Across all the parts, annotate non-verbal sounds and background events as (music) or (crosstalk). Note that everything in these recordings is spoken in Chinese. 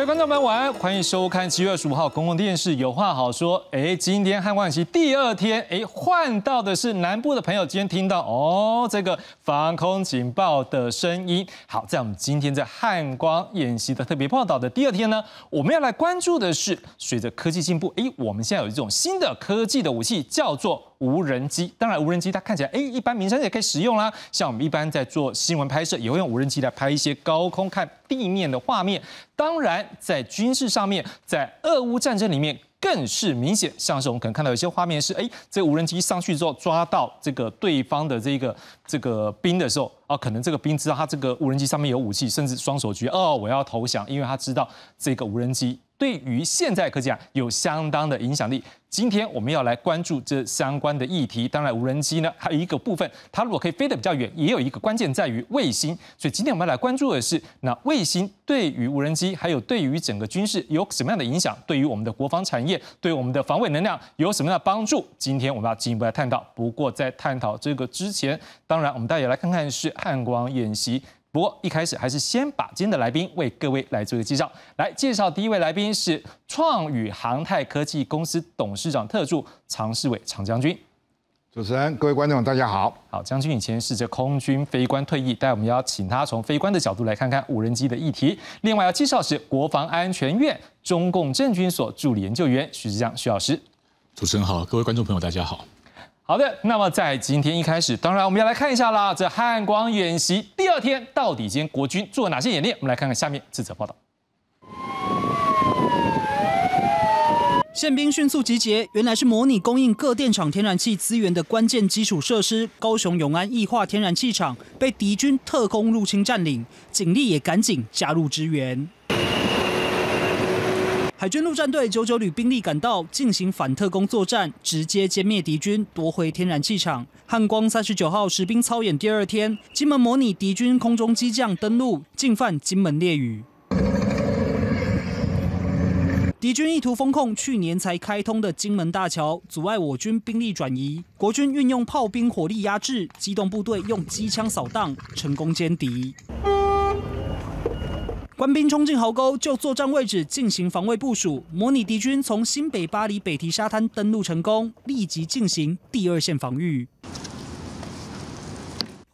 各位观众朋友晚安，欢迎收看七月二十五号公共电视有话好说。哎，今天汉光演习第二天，哎，换到的是南部的朋友，今天听到哦这个防空警报的声音。好，在我们今天在汉光演习的特别报道的第二天呢，我们要来关注的是，随着科技进步，哎，我们现在有一种新的科技的武器，叫做。无人机，当然无人机它看起来，哎，一般民生也可以使用啦。像我们一般在做新闻拍摄，也会用无人机来拍一些高空看地面的画面。当然，在军事上面，在俄乌战争里面更是明显。像是我们可能看到有些画面是，哎，这无人机上去之后抓到这个对方的这个这个兵的时候，啊，可能这个兵知道他这个无人机上面有武器，甚至双手举，哦，我要投降，因为他知道这个无人机。对于现在科技啊，有相当的影响力。今天我们要来关注这相关的议题。当然，无人机呢，还有一个部分，它如果可以飞得比较远，也有一个关键在于卫星。所以今天我们要来关注的是，那卫星对于无人机，还有对于整个军事有什么样的影响？对于我们的国防产业，对我们的防卫能量有什么样的帮助？今天我们要进一步来探讨。不过在探讨这个之前，当然我们大家来看看是汉光演习。不过一开始还是先把今天的来宾为各位来做一个介绍。来介绍第一位来宾是创宇航太科技公司董事长特助常世伟常将军。主持人、各位观众，大家好。好，将军以前是这空军飞官退役，但我们要请他从飞官的角度来看看无人机的议题。另外要介绍是国防安全院中共政军所助理研究员徐志江徐老师。主持人好，各位观众朋友大家好。好的，那么在今天一开始，当然我们要来看一下啦，这汉光演习第二天到底今天国军做了哪些演练？我们来看看下面这则报道。宪兵迅速集结，原来是模拟供应各电厂天然气资源的关键基础设施——高雄永安液化天然气厂被敌军特工入侵占领，警力也赶紧加入支援。海军陆战队九九旅兵力赶到，进行反特工作战，直接歼灭敌军，夺回天然气厂。汉光三十九号实兵操演第二天，金门模拟敌军空中机降登陆，进犯金门烈屿。敌军意图封控去年才开通的金门大桥，阻碍我军兵力转移。国军运用炮兵火力压制，机动部队用机枪扫荡，成功歼敌。官兵冲进壕沟，就作战位置进行防卫部署，模拟敌军从新北巴黎北堤沙滩登陆成功，立即进行第二线防御。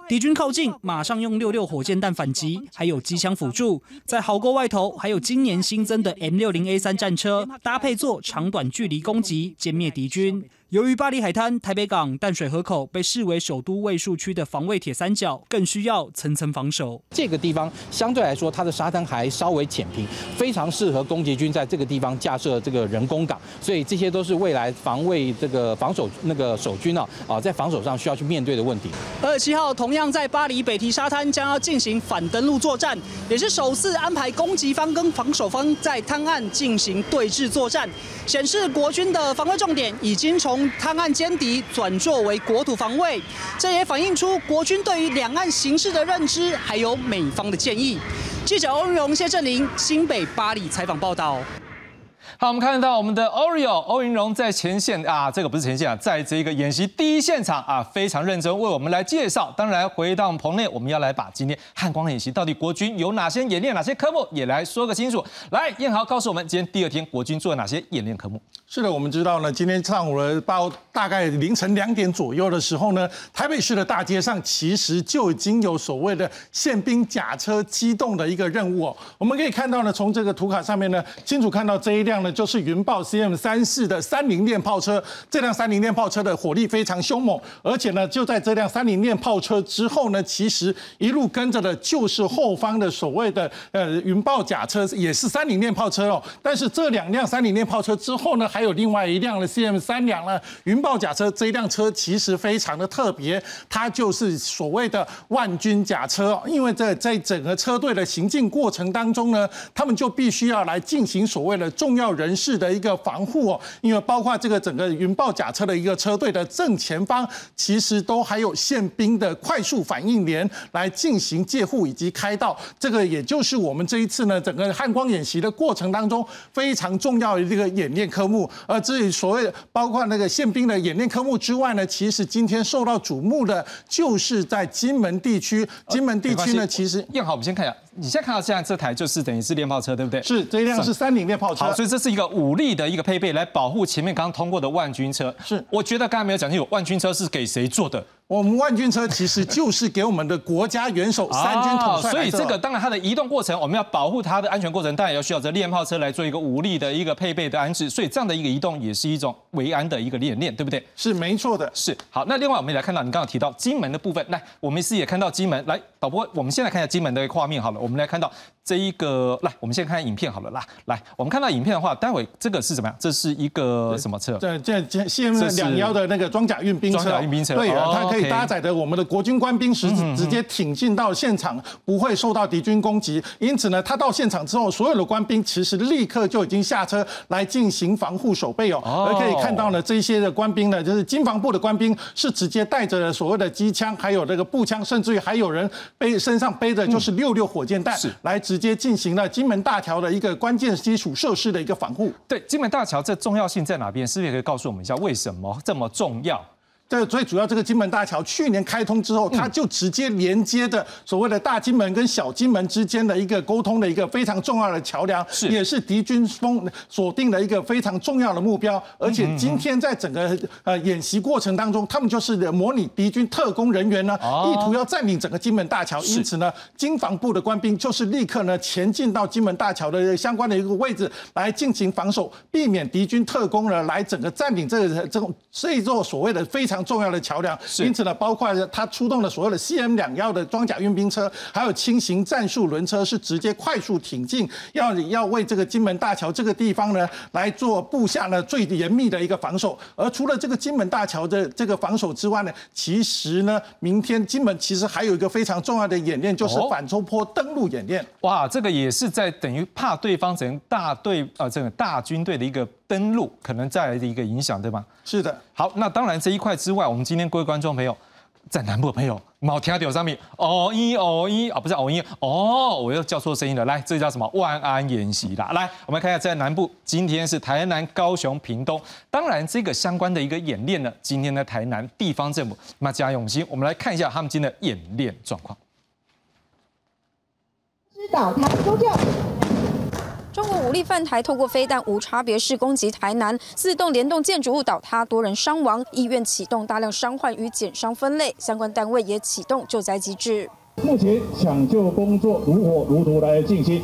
敌军靠近，马上用六六火箭弹反击，还有机枪辅助。在壕沟外头，还有今年新增的 M 六零 A 三战车，搭配做长短距离攻击，歼灭敌军。由于巴黎海滩、台北港、淡水河口被视为首都卫戍区的防卫铁三角，更需要层层防守。这个地方相对来说，它的沙滩还稍微浅平，非常适合攻击军在这个地方架设这个人工港。所以这些都是未来防卫这个防守那个守军啊啊，在防守上需要去面对的问题。二十七号同样在巴黎北堤沙滩将要进行反登陆作战，也是首次安排攻击方跟防守方在滩岸进行对峙作战，显示国军的防卫重点已经从。从滩岸歼敌转作为国土防卫，这也反映出国军对于两岸形势的认知，还有美方的建议。记者欧荣谢振林新北巴黎采访报道。好，我们看到我们的 Oreo 欧云荣在前线啊，这个不是前线啊，在这个演习第一现场啊，非常认真为我们来介绍。当然，回到棚内，我们要来把今天汉光演习到底国军有哪些演练、哪些科目，也来说个清楚。来，燕豪告诉我们，今天第二天国军做了哪些演练科目？是的，我们知道呢，今天上午的到大概凌晨两点左右的时候呢，台北市的大街上其实就已经有所谓的宪兵甲车机动的一个任务哦。我们可以看到呢，从这个图卡上面呢，清楚看到这一辆。就是云豹 CM 三四的三菱链炮车，这辆三菱链炮车的火力非常凶猛，而且呢，就在这辆三菱链炮车之后呢，其实一路跟着的就是后方的所谓的呃云豹甲车，也是三菱链炮车哦。但是这两辆三菱链炮车之后呢，还有另外一辆的 CM 三两呢云豹甲车，这一辆车其实非常的特别，它就是所谓的万军甲车，因为在在整个车队的行进过程当中呢，他们就必须要来进行所谓的重要。人士的一个防护哦，因为包括这个整个云豹甲车的一个车队的正前方，其实都还有宪兵的快速反应连来进行借护以及开道。这个也就是我们这一次呢整个汉光演习的过程当中非常重要的这个演练科目。而至于所谓包括那个宪兵的演练科目之外呢，其实今天受到瞩目的就是在金门地区。金门地区呢，其实燕豪，我们先看一下。你现在看到现在这台就是等于是练炮车，对不对？是这一辆是三菱练炮车好，，所以这是一个武力的一个配备，来保护前面刚通过的万军车。是我觉得刚才没有讲清楚，万军车是给谁做的？我们万军车其实就是给我们的国家元首 (laughs) 三军统帅哦所以这个当然它的移动过程，我们要保护它的安全过程，当然也要需要这练炮车来做一个武力的一个配备的安置。所以这样的一个移动也是一种维安的一个演练，对不对？是没错的。是好，那另外我们也来看到你刚刚提到金门的部分，来，我们是也看到金门，来，导播，我们先来看一下金门的画面好了，我们来看到这一个，来，我们先看影片好了，啦，来，我们看到影片的话，待会这个是怎么样？这是一个什么车？这这这现这是两幺的那个装甲运兵车，装甲运兵车对它可以 OK 搭载的我们的国军官兵直直接挺进到现场，不会受到敌军攻击。因此呢，他到现场之后，所有的官兵其实立刻就已经下车来进行防护守备哦。哦而可以看到呢，这些的官兵呢，就是金防部的官兵是直接带着所谓的机枪，还有这个步枪，甚至于还有人背身上背的就是六六火箭弹是，来直接进行了金门大桥的一个关键基础设施的一个防护。对，金门大桥这重要性在哪边？是不是也可以告诉我们一下为什么这么重要？这最主要，这个金门大桥去年开通之后，它就直接连接的所谓的大金门跟小金门之间的一个沟通的一个非常重要的桥梁，是也是敌军封锁定的一个非常重要的目标。而且今天在整个呃演习过程当中，他们就是模拟敌军特工人员呢，哦意图要占领整个金门大桥。因此呢，金防部的官兵就是立刻呢前进到金门大桥的相关的一个位置来进行防守，避免敌军特工呢来整个占领这个这种这一座所谓的非常重要的桥梁。因此呢，包括他出动了所有的 CM 两幺的装甲运兵车，还有轻型战术轮车，是直接快速挺进，要要为这个金门大桥这个地方呢来做布下呢最严密的一个防守。而除了这个金门大桥的这个防守之外呢，其实呢，明天金门其实还有一个非常重要的演练，就是哦反冲坡登陆演练。哇，这个也是在等于怕对方整个大队呃这个大军队的一个登陆可能带来的一个影响，对吗？是的。好，那当然这一块之外，我们今天各位观众朋友，在南部的朋友，毛听到上面哦一哦一啊，不是哦一哦，我又叫错声音了。来，这叫什么万安演习啦？来，我们看一下在南部，今天是台南、高雄、屏东。当然，这个相关的一个演练呢，今天的台南地方政府那加用心，我们来看一下他们今天的演练状况。知导台搜救。中国武力犯台，透过飞弹无差别式攻击台南，四栋联动建筑物倒塌，多人伤亡，医院启动大量伤患与减伤分类，相关单位也启动救灾机制。目前抢救工作如火如荼来进行。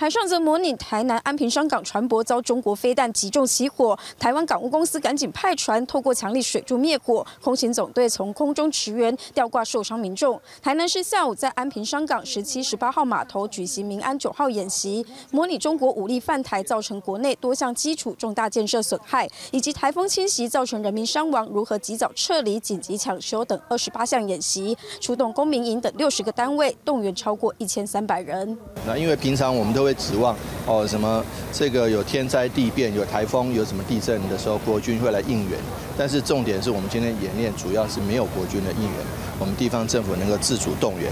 海上则模拟台南安平商港船舶遭中国飞弹击中起火，台湾港务公司赶紧派船透过强力水柱灭火，空勤总队从空中驰援吊挂受伤民众。台南市下午在安平商港十七、十八号码头举行民安九号演习，模拟中国武力犯台造成国内多项基础重大建设损害，以及台风侵袭造成人民伤亡如何及早撤离、紧急抢修等二十八项演习，出动公民营等六十个单位，动员超过一千三百人。那因为平常我们都会指望哦什么这个有天灾地变、有台风、有什么地震的时候，国军会来应援。但是重点是我们今天演练主要是没有国军的应援，我们地方政府能够自主动员。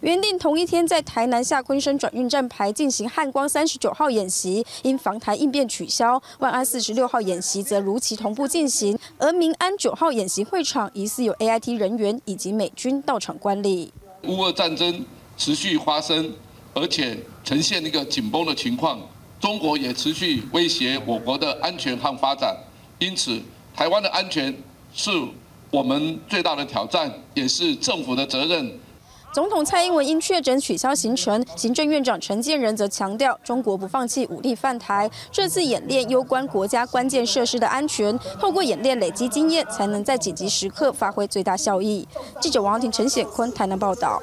原定同一天在台南下昆山转运站牌进行汉光三十九号演习，因防台应变取消；万安四十六号演习则如期同步进行。而民安九号演习会场疑似有 AIT 人员以及美军到场观礼。乌俄战争持续发生，而且呈现一个紧绷的情况，中国也持续威胁我国的安全和发展。因此，台湾的安全是我们最大的挑战，也是政府的责任。总统蔡英文因确诊取消行程，行政院长陈建仁则强调，中国不放弃武力犯台。这次演练攸关国家关键设施的安全，透过演练累积经验，才能在紧急时刻发挥最大效益。记者王婷、陈显坤台南报道。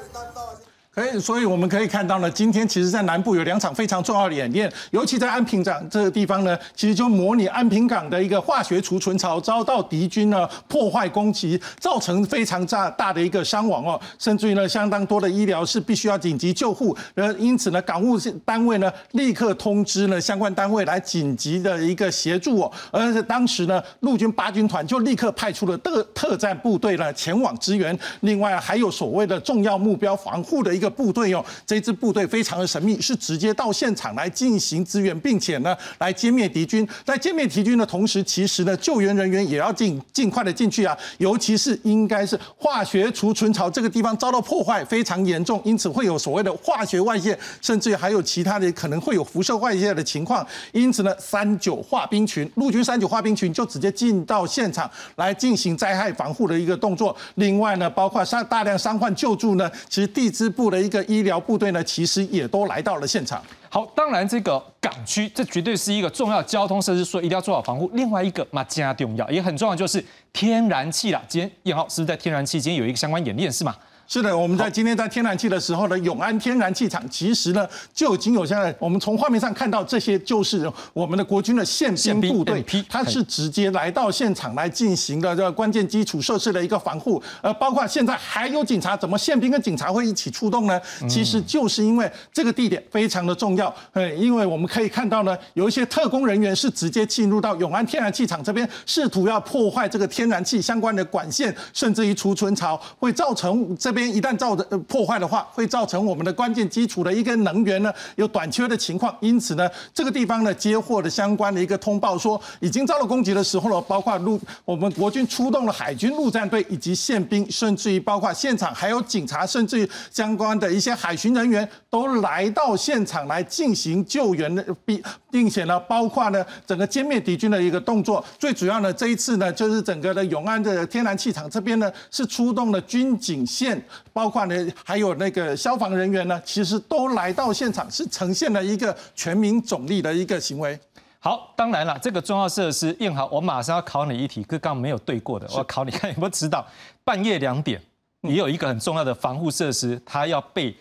可以，所以我们可以看到呢，今天其实在南部有两场非常重要的演练，尤其在安平港这个地方呢，其实就模拟安平港的一个化学储存槽遭到敌军呢破坏攻击，造成非常大大的一个伤亡哦，甚至于呢相当多的医疗是必须要紧急救护，呃因此呢港务单位呢立刻通知呢相关单位来紧急的一个协助哦，而且当时呢陆军八军团就立刻派出了特特战部队呢前往支援，另外还有所谓的重要目标防护的一个个。部队哦，这支部队非常的神秘，是直接到现场来进行支援，并且呢来歼灭敌军。在歼灭敌军的同时，其实呢救援人员也要尽尽快的进去啊，尤其是应该是化学储存槽这个地方遭到破坏非常严重，因此会有所谓的化学外泄，甚至于还有其他的可能会有辐射外泄的情况。因此呢，三九化兵群陆军三九化兵群就直接进到现场来进行灾害防护的一个动作。另外呢，包括伤大量伤患救助呢，其实地支部的一个医疗部队呢，其实也都来到了现场。好，当然这个港区这绝对是一个重要交通设施，所以一定要做好防护。另外一个嘛加重要也很重要，就是天然气啦。今天叶浩是不是在天然气今天有一个相关演练是吗？是的，我们在今天在天然气的时候呢，永安天然气厂其实呢就已经有现在，我们从画面上看到这些就是我们的国军的宪兵部队，它是直接来到现场来进行的这个关键基础设施的一个防护，呃，包括现在还有警察，怎么宪兵跟警察会一起出动呢？其实就是因为这个地点非常的重要，呃，因为我们可以看到呢，有一些特工人员是直接进入到永安天然气厂这边，试图要破坏这个天然气相关的管线，甚至于储存槽，会造成这。边一旦造的破坏的话，会造成我们的关键基础的一个能源呢有短缺的情况。因此呢，这个地方呢接获的相关的一个通报说，已经遭到攻击的时候呢，包括陆我们国军出动了海军陆战队以及宪兵，甚至于包括现场还有警察，甚至于相关的一些海巡人员都来到现场来进行救援的，并并且呢，包括呢整个歼灭敌军的一个动作。最主要呢，这一次呢，就是整个的永安的天然气厂这边呢，是出动了军警线。包括呢，还有那个消防人员呢，其实都来到现场，是呈现了一个全民总力的一个行为。好，当然了，这个重要设施，燕豪，我马上要考你一题，刚刚没有对过的，我考你看有没有知道，半夜两点，你有一个很重要的防护设施，它要被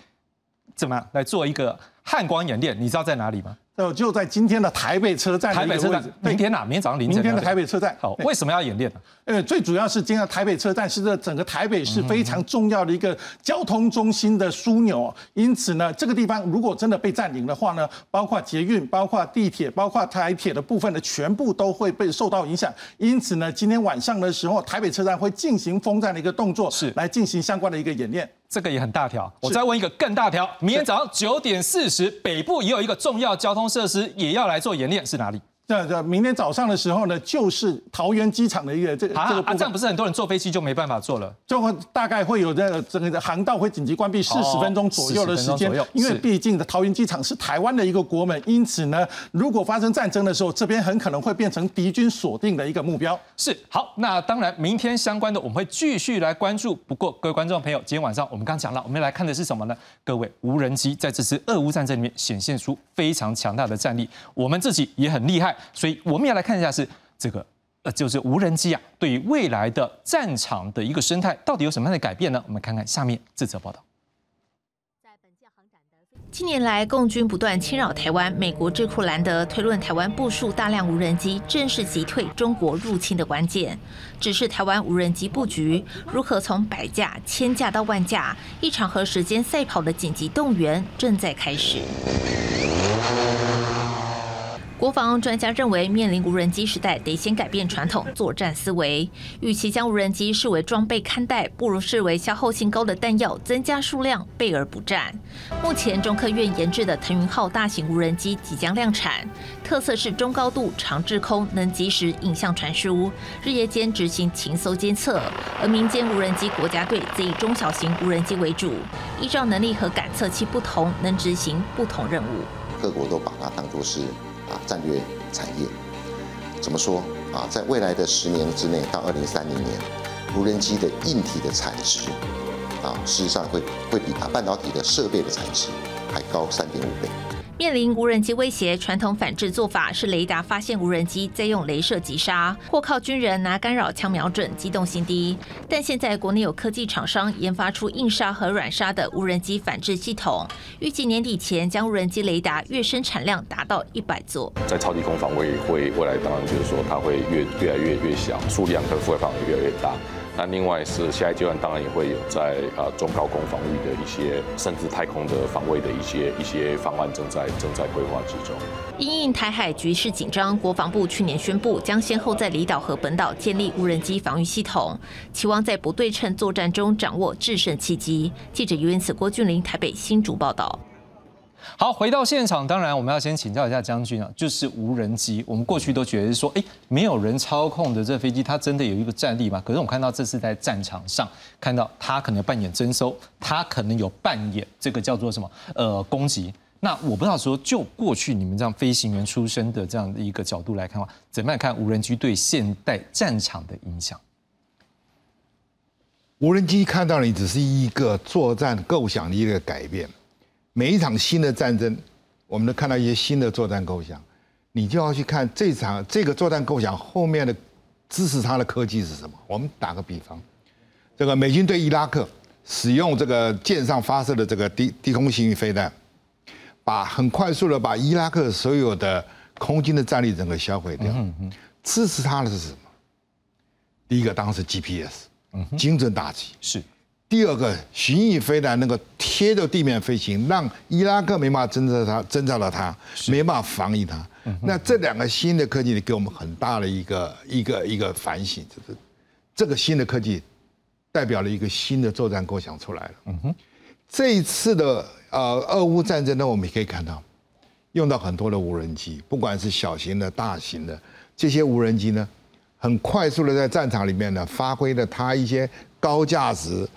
怎么样来做一个汉光演练，你知道在哪里吗？呃，就在今天的台北车站。台北车站，明天哪？明天早上凌晨。明天的台北车站。好，为什么要演练呢？呃，最主要是今天台北车站是这整个台北市非常重要的一个交通中心的枢纽，因此呢，这个地方如果真的被占领的话呢，包括捷运、包括地铁、包括台铁的部分呢全部都会被受到影响。因此呢，今天晚上的时候，台北车站会进行封站的一个动作，是来进行相关的一个演练。这个也很大条。我再问一个更大条，明天早上九点四十，北部也有一个重要交通设施也要来做演练，是哪里？这这明天早上的时候呢，就是桃园机场的一个这这个啊，这样不是很多人坐飞机就没办法坐了？就会大概会有这个整个航道会紧急关闭四十分钟左右的时间，因为毕竟的桃园机场是台湾的一个国门，因此呢，如果发生战争的时候，这边很可能会变成敌军锁定的一个目标。是好，那当然明天相关的我们会继续来关注。不过各位观众朋友，今天晚上我们刚讲了，我们来看的是什么呢？各位无人机在这次俄乌战争里面显现出非常强大的战力，我们自己也很厉害，所以我们也。来看一下是这个呃，就是无人机啊，对于未来的战场的一个生态到底有什么样的改变呢？我们看看下面这则报道。近年来，共军不断侵扰台湾，美国智库兰德推论，台湾部署大量无人机，正是击退中国入侵的关键。只是台湾无人机布局如何从百架、千架到万架，一场和时间赛跑的紧急动员正在开始。国防专家认为，面临无人机时代，得先改变传统作战思维。与其将无人机视为装备看待，不如视为消耗性高的弹药，增加数量，备而不战。目前，中科院研制的腾云号大型无人机即将量产，特色是中高度、长滞空，能及时影像传输，日夜间执行情搜监测。而民间无人机国家队则以中小型无人机为主，依照能力和感测器不同，能执行不同任务。各国都把它当作是。啊，战略产业怎么说啊？在未来的十年之内，到二零三零年，无人机的硬体的产值啊，事实上会会比它半导体的设备的产值还高三点五倍。面临无人机威胁，传统反制做法是雷达发现无人机，再用镭射击杀，或靠军人拿干扰枪瞄准，机动性低。但现在国内有科技厂商研发出硬杀和软杀的无人机反制系统，预计年底前将无人机雷达月生产量达到一百座。在超低空防卫会未来当然就是说它会越越来越越小，数量和覆盖范围越来越大。那另外是下一阶段当然也会有在呃中高空防御的一些，甚至太空的防卫的一些一些方案正在正在规划之中。因应台海局势紧张，国防部去年宣布将先后在离岛和本岛建立无人机防御系统，期望在不对称作战中掌握制胜契机。记者于恩慈、郭俊霖台北新竹报道。好，回到现场，当然我们要先请教一下将军啊，就是无人机。我们过去都觉得说，哎，没有人操控的这飞机，它真的有一个战力吗？可是我看到这次在战场上，看到它可能扮演征收，它可能有扮演这个叫做什么呃攻击。那我不知道说，就过去你们这样飞行员出身的这样的一个角度来看的话，怎么样看无人机对现代战场的影响？无人机看到你只是一个作战构想的一个改变。每一场新的战争，我们都看到一些新的作战构想，你就要去看这场这个作战构想后面的支持它的科技是什么。我们打个比方，这个美军对伊拉克使用这个舰上发射的这个低低空行飞弹，把很快速的把伊拉克所有的空军的战力整个销毁掉。支持它的是什么？第一个当然是 GPS，精准打击是。第二个巡弋飞弹能够贴着地面飞行，让伊拉克没办法侦测它，侦测到它，没办法防御它。那这两个新的科技给我们很大的一个一个一个反省，就是这个新的科技代表了一个新的作战构想出来了。嗯哼，这一次的呃俄乌战争呢，我们也可以看到用到很多的无人机，不管是小型的、大型的这些无人机呢，很快速的在战场里面呢，发挥了它一些高价值。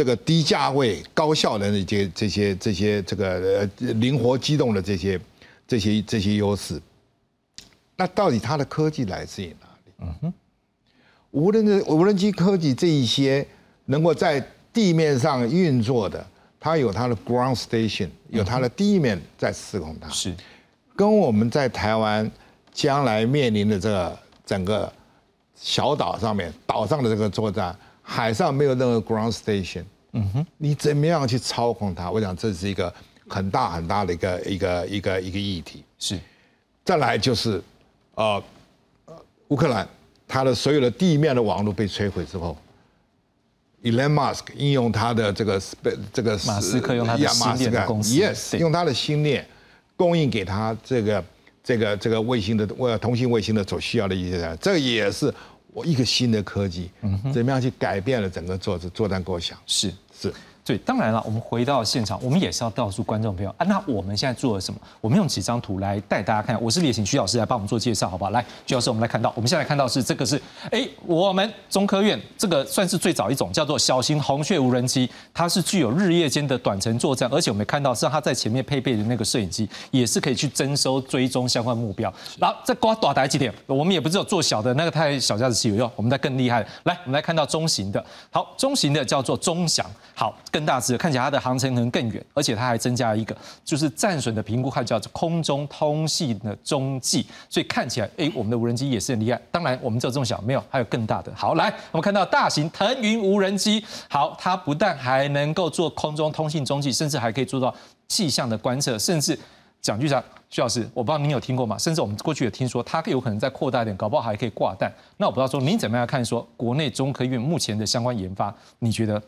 这个低价位、高效能的这些、这些、这些、这个呃灵活机动的这些、这些、这些优势，那到底它的科技来自于哪里？嗯哼，无人的无人机科技这一些能够在地面上运作的，它有它的 ground station，有它的地面在施控它，是跟我们在台湾将来面临的这个整个小岛上面岛上的这个作战。海上没有任何 ground station，嗯哼，你怎么样去操控它？我想这是一个很大很大的一个一个一个一个议题。是，再来就是，呃，乌克兰它的所有的地面的网络被摧毁之后，Elon Musk 应用他的这个这个马斯克用他的星链的公司，yes，用他的星链供应给他这个这个这个卫星的呃通信卫星的所需要的一些，这也是。我一个新的科技，怎么样去改变了整个作作战构想？是是。对，当然了，我们回到现场，我们也是要告诉观众朋友啊，那我们现在做了什么？我们用几张图来带大家看。我是也请徐老师来帮我们做介绍，好不好？来，徐老师，我们来看到，我们现在看到是这个是，哎，我们中科院这个算是最早一种叫做小型红雀无人机，它是具有日夜间的短程作战，而且我们看到是它在前面配备的那个摄影机，也是可以去征收追踪相关目标。然后再刮短台几点，我们也不知道做小的那个太小架子器有用，我们再更厉害。来，我们来看到中型的，好，中型的叫做中翔，好，更大只，看起来它的。航程可能更远，而且它还增加了一个，就是战损的评估，它叫做空中通信的中继，所以看起来，哎，我们的无人机也是很厉害。当然，我们只有这种小，没有，还有更大的。好，来，我们看到大型腾云无人机，好，它不但还能够做空中通信中继，甚至还可以做到气象的观测，甚至蒋局长，徐老师，我不知道您有听过吗？甚至我们过去有听说，它有可能再扩大一点，搞不好还可以挂弹。那我不知道说您怎么样看说国内中科院目前的相关研发，你觉得？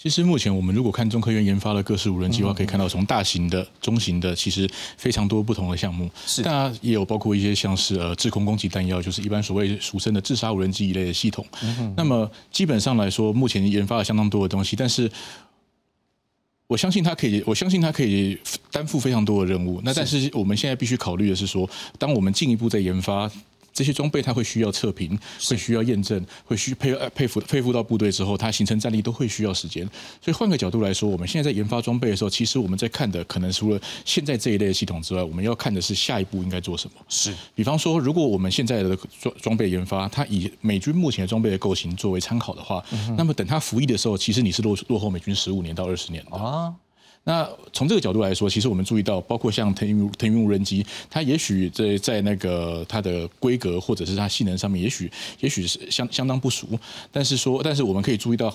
其实目前我们如果看中科院研发的各式无人机的话，可以看到从大型的、中型的，其实非常多不同的项目。是，当然也有包括一些像是呃制空攻击弹药，就是一般所谓俗称的自杀无人机一类的系统。那么基本上来说，目前研发了相当多的东西，但是我相信它可以，我相信它可以担负非常多的任务。那但是我们现在必须考虑的是说，当我们进一步在研发。这些装备它会需要测评，会需要验证，会需配配服配服到部队之后，它形成战力都会需要时间。所以换个角度来说，我们现在在研发装备的时候，其实我们在看的可能除了现在这一类的系统之外，我们要看的是下一步应该做什么。是，比方说，如果我们现在的装装备研发，它以美军目前的装备的构型作为参考的话，那么等它服役的时候，其实你是落落后美军十五年到二十年啊。那从这个角度来说，其实我们注意到，包括像腾云腾云无人机，它也许在在那个它的规格或者是它性能上面，也许也许是相相当不俗。但是说，但是我们可以注意到，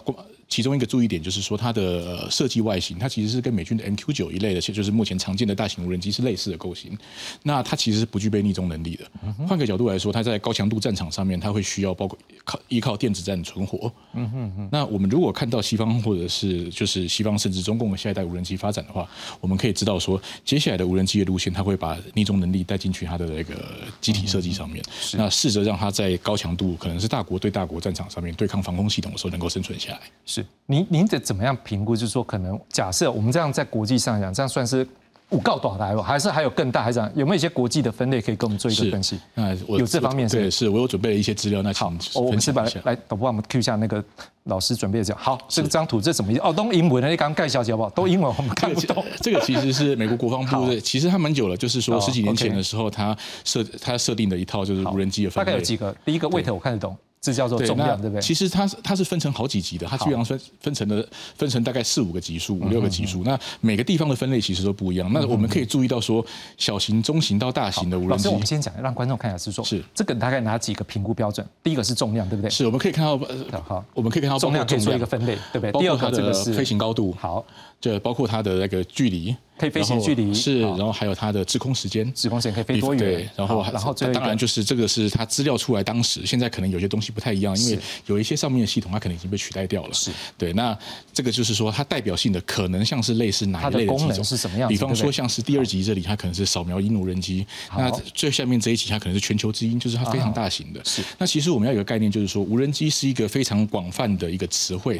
其中一个注意点就是说，它的呃设计外形，它其实是跟美军的 MQ 九一类的，就是目前常见的大型无人机是类似的构型。那它其实是不具备逆中能力的。换个角度来说，它在高强度战场上面，它会需要包括靠依靠电子战存活。嗯哼哼。那我们如果看到西方或者是就是西方甚至中共的下一代无人机发展的话，我们可以知道说，接下来的无人机的路线，它会把逆中能力带进去它的那个机体设计上面。那试着让它在高强度，可能是大国对大国战场上面对抗防空系统的时候，能够生存下来。是，您您得怎么样评估？就是说，可能假设我们这样在国际上讲，这样算是五告短来吧，还是还有更大？还是有没有一些国际的分类可以跟我们做一个分析？那有这方面对，是我有准备了一些资料。那好，我们是把来导播，我们 Q 一下那个老师准备的讲。好，这张图这什么意思？哦，都英文的，你刚刚盖小姐好不好？都英文，我们看不懂。这个其实是美国国防部 (laughs) 的，其实它蛮久了，就是说十几年前的时候，它设它设定的一套就是无人机的分类。大概有几个？第一个 weight 我看得懂。这叫做重量，对不对？其实它它是分成好几级的，它基本上分分成了分成大概四五个级数，五六个级数。那每个地方的分类其实都不一样。那我们可以注意到说，小型、中型到大型的无人机。我们先讲，让观众看一下是说，是这个大概哪几个评估标准？第一个是重量，对不对？是，我们可以看到，好，我们可以看到重量可以做一个分类，对不对？第二个这个是飞行高度，好，就包括它的那个距离。可以飞行距离是，然后还有它的滞空时间，滞空时间可以飞多远？对，然后然后当然就是这个是它资料出来当时，现在可能有些东西不太一样，因为有一些上面的系统它可能已经被取代掉了。是对，那这个就是说它代表性的可能像是类似哪一类的功能是什么样？比方说像是第二集这里，它可能是扫描鹰无人机。那最下面这一集它可能是全球之鹰，就是它非常大型的。是。那其实我们要有个概念，就是说无人机是一个非常广泛的一个词汇，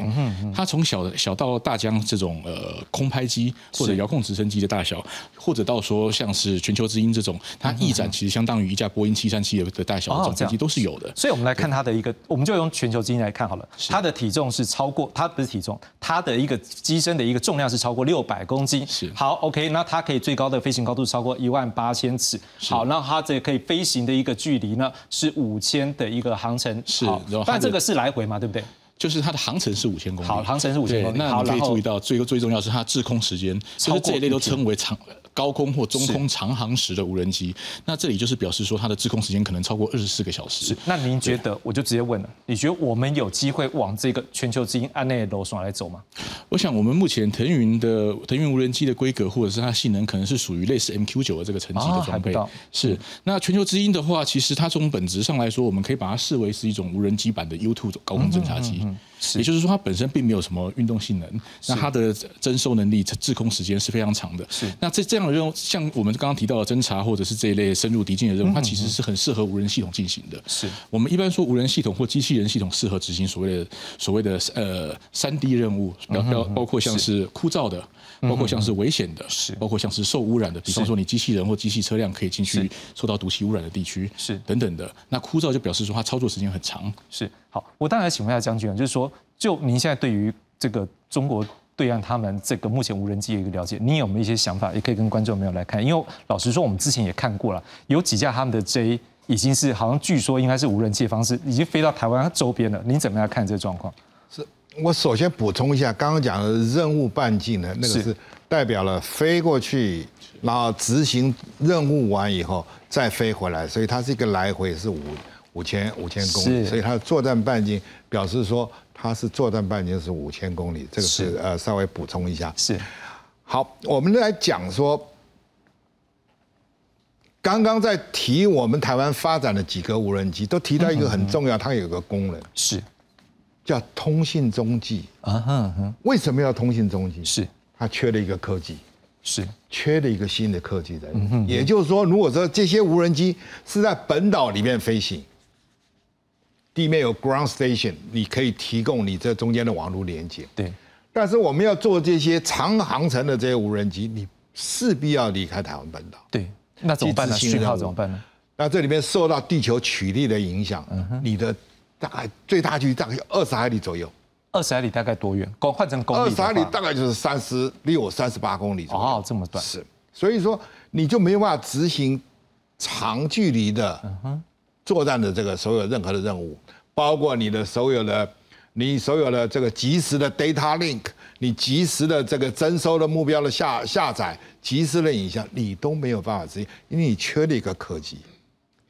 它从小的小到大疆这种呃空拍机或者遥控直升机的大小。或者到说像是全球之鹰这种，它翼展其实相当于一架波音七三七的大小的飞机都是有的。所以我们来看它的一个，我们就用全球之鹰来看好了。它的体重是超过，它不是体重，它的一个机身的一个重量是超过六百公斤。是好，OK，那它可以最高的飞行高度超过一万八千尺。好，那它这可以飞行的一个距离呢是五千的一个航程。是，但这个是来回嘛，对不对？就是它的航程是五千公里。好，航程是五千公里。那你可以注意到，最最重要是它滞空时间，就是这一类都称为长。高空或中空长航时的无人机，那这里就是表示说它的滞空时间可能超过二十四个小时。是，那您觉得，我就直接问了，你觉得我们有机会往这个全球之鹰安内楼上来走吗？我想，我们目前腾云的腾云无人机的规格或者是它性能，可能是属于类似 MQ 九的这个层级的装备。是，那全球之鹰的话，其实它从本质上来说，我们可以把它视为是一种无人机版的 U2 高空侦察机。也就是说，它本身并没有什么运动性能，那它的征收能力、滞空时间是非常长的。是，那这这样的任务，像我们刚刚提到的侦察或者是这一类深入敌境的任务，它其实是很适合无人系统进行的。是。我们一般说无人系统或机器人系统适合执行所谓的所谓的呃三 D 任务，包包包括像是枯燥的，包括像是危险的，是包括像是受污染的，比方说你机器人或机器车辆可以进去受到毒气污染的地区，是等等的。那枯燥就表示说它操作时间很长。是好，我当然请问一下将军，就是说。就您现在对于这个中国对岸他们这个目前无人机的一个了解，你有没有一些想法？也可以跟观众朋友来看。因为老实说，我们之前也看过了，有几架他们的 J 已经是好像据说应该是无人机的方式，已经飞到台湾周边了。您怎么样看这个状况？是我首先补充一下，刚刚讲的任务半径呢，那个是。代表了飞过去，然后执行任务完以后再飞回来，所以它是一个来回是五五千五千公里，所以它的作战半径表示说。它是作战半径是五千公里，这个是。呃稍微补充一下。是，好，我们来讲说，刚刚在提我们台湾发展的几个无人机，都提到一个很重要，它有个功能。是叫通信中继啊哼哼。为什么要通信中继？是它缺了一个科技，是缺了一个新的科技在。也就是说，如果说这些无人机是在本岛里面飞行。地面有 ground station，你可以提供你这中间的网络连接。对，但是我们要做这些长航程的这些无人机，你势必要离开台湾本岛。对，那怎么办呢？讯号怎么办呢？那这里面受到地球曲力的影响，你的大概最大距离大概二十海里左右。二十海里大概多远？公换成公里二十海里大概就是三十六、三十八公里左右。哦，这么短。是，所以说你就没有办法执行长距离的。作战的这个所有任何的任务，包括你的所有的你所有的这个及时的 data link，你及时的这个征收的目标的下下载，及时的影像，你都没有办法执行，因为你缺了一个科技。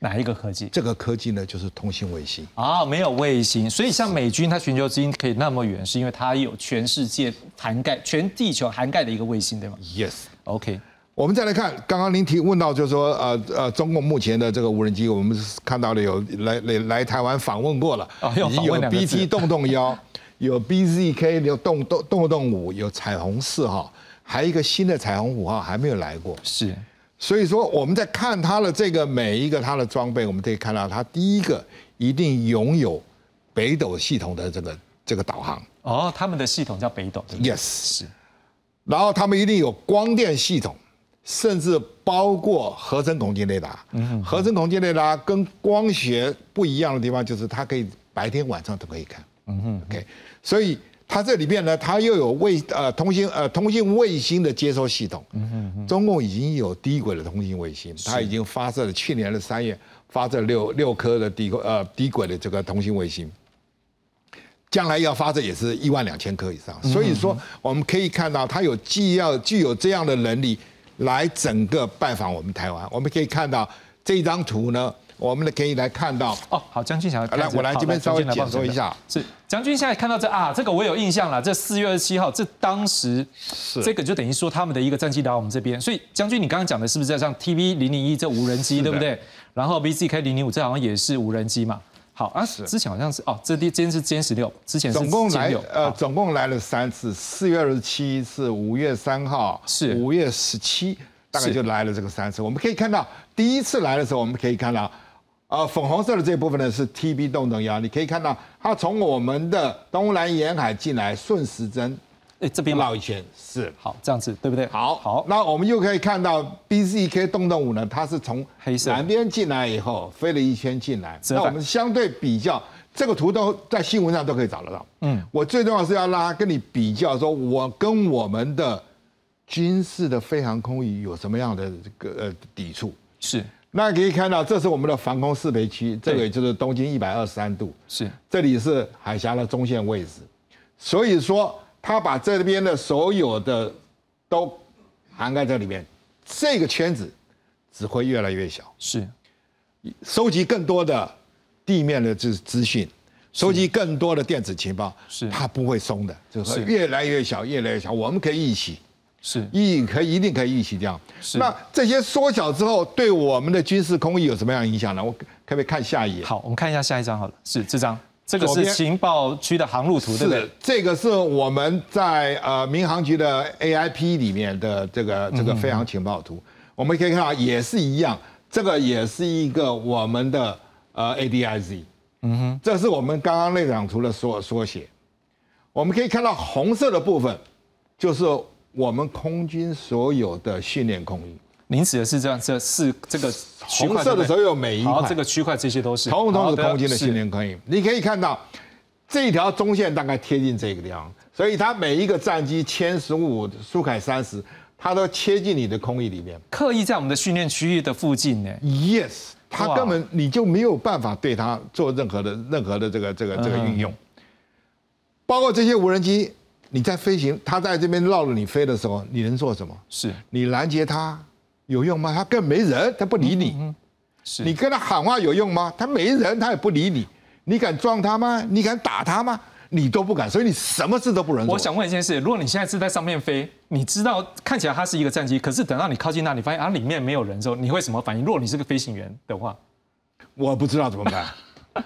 哪一个科技？这个科技呢，就是通信卫星啊，没有卫星，所以像美军它寻求资金可以那么远，是因为它有全世界涵盖、全地球涵盖的一个卫星，对吗？Yes，OK。我们再来看，刚刚您提问到，就是说，呃呃，中共目前的这个无人机，我们看到了有来来来台湾访问过了，已经有 BT 洞洞幺，有 BZK (laughs) 有洞洞洞洞五，有彩虹四号，还有一个新的彩虹五号还没有来过。是，所以说我们在看它的这个每一个它的装备，我们可以看到，它第一个一定拥有北斗系统的这个这个导航。哦，他们的系统叫北斗。Yes，是。然后他们一定有光电系统。甚至包括合成孔径雷达，嗯合成孔径雷达跟光学不一样的地方就是它可以白天晚上都可以看。嗯哼，OK，所以它这里面呢，它又有卫呃通信呃通信卫星的接收系统。嗯嗯，中共已经有低轨的通信卫星，它已经发射了去年的三月发射六六颗的低呃低轨的这个通信卫星，将来要发射也是一万两千颗以上。所以说我们可以看到，它有既要具有这样的能力。来整个拜访我们台湾，我们可以看到这张图呢，我们可以来看到哦。好，将军想来，我来这边稍微解说一下。是将军现在看到这啊，这个我有印象了。这四月二十七号，这当时是这个就等于说他们的一个战机来我们这边。所以将军，你刚刚讲的是不是在像 TV 零零一这无人机，对不对？然后 VZK 零零五这好像也是无人机嘛？好啊，之前好像是哦，这第今天是歼十六，之前总共来呃，总共来了三次，四月二十七次，五月三号是五月十七，大概就来了这个三次。我们可以看到，第一次来的时候，我们可以看到，呃，粉红色的这部分呢是 TB 动能幺，你可以看到它从我们的东南沿海进来，顺时针。这边绕一圈是好，这样子对不对？好，好，那我们又可以看到 BZK 洞洞五呢，它是从黑色南边进来以后飞了一圈进来。那我们相对比较，这个图都在新闻上都可以找得到。嗯，我最重要是要拉跟你比较，说我跟我们的军事的飞航空域有什么样的这个呃抵触？是，那可以看到，这是我们的防空适配区，这个也就是东经一百二十三度，是，这里是海峡的中线位置，所以说。他把这边的所有的都涵盖在里面，这个圈子只会越来越小。是，收集更多的地面的资资讯，收集更多的电子情报，是。它不会松的，就是。越来越小，越来越小。我们可以一起，是，一可以一定可以一起这样。是，那这些缩小之后，对我们的军事空域有什么样影响呢？我可不可以看下一页？好，我们看一下下一张好了，是这张。这个是情报区的航路图，对不对？这个是我们在呃民航局的 AIP 里面的这个这个飞航情报图，我们可以看到也是一样，这个也是一个我们的呃 ADIZ，嗯哼，这是我们刚刚那张图的缩缩写。我们可以看到红色的部分，就是我们空军所有的训练空域。您指的是这样，这是这个红色的所有每一块，这个区块这些都是，统统是空军的训练空域。你可以看到这一条中线大概贴近这个地方，所以它每一个战机歼十五、苏凯三十，它都切进你的空域里面，刻意在我们的训练区域的附近呢。Yes，它根本你就没有办法对它做任何的任何的这个这个这个运用，包括这些无人机，你在飞行，他在这边绕着你飞的时候，你能做什么？是你拦截他。有用吗？他更没人，他不理你。是你跟他喊话有用吗？他没人，他也不理你。你敢撞他吗？你敢打他吗？你都不敢，所以你什么事都不能做。我想问一件事：如果你现在是在上面飞，你知道看起来它是一个战机，可是等到你靠近那里，发现啊里面没有人之后，你会什么反应？如果你是个飞行员的话，我不知道怎么办，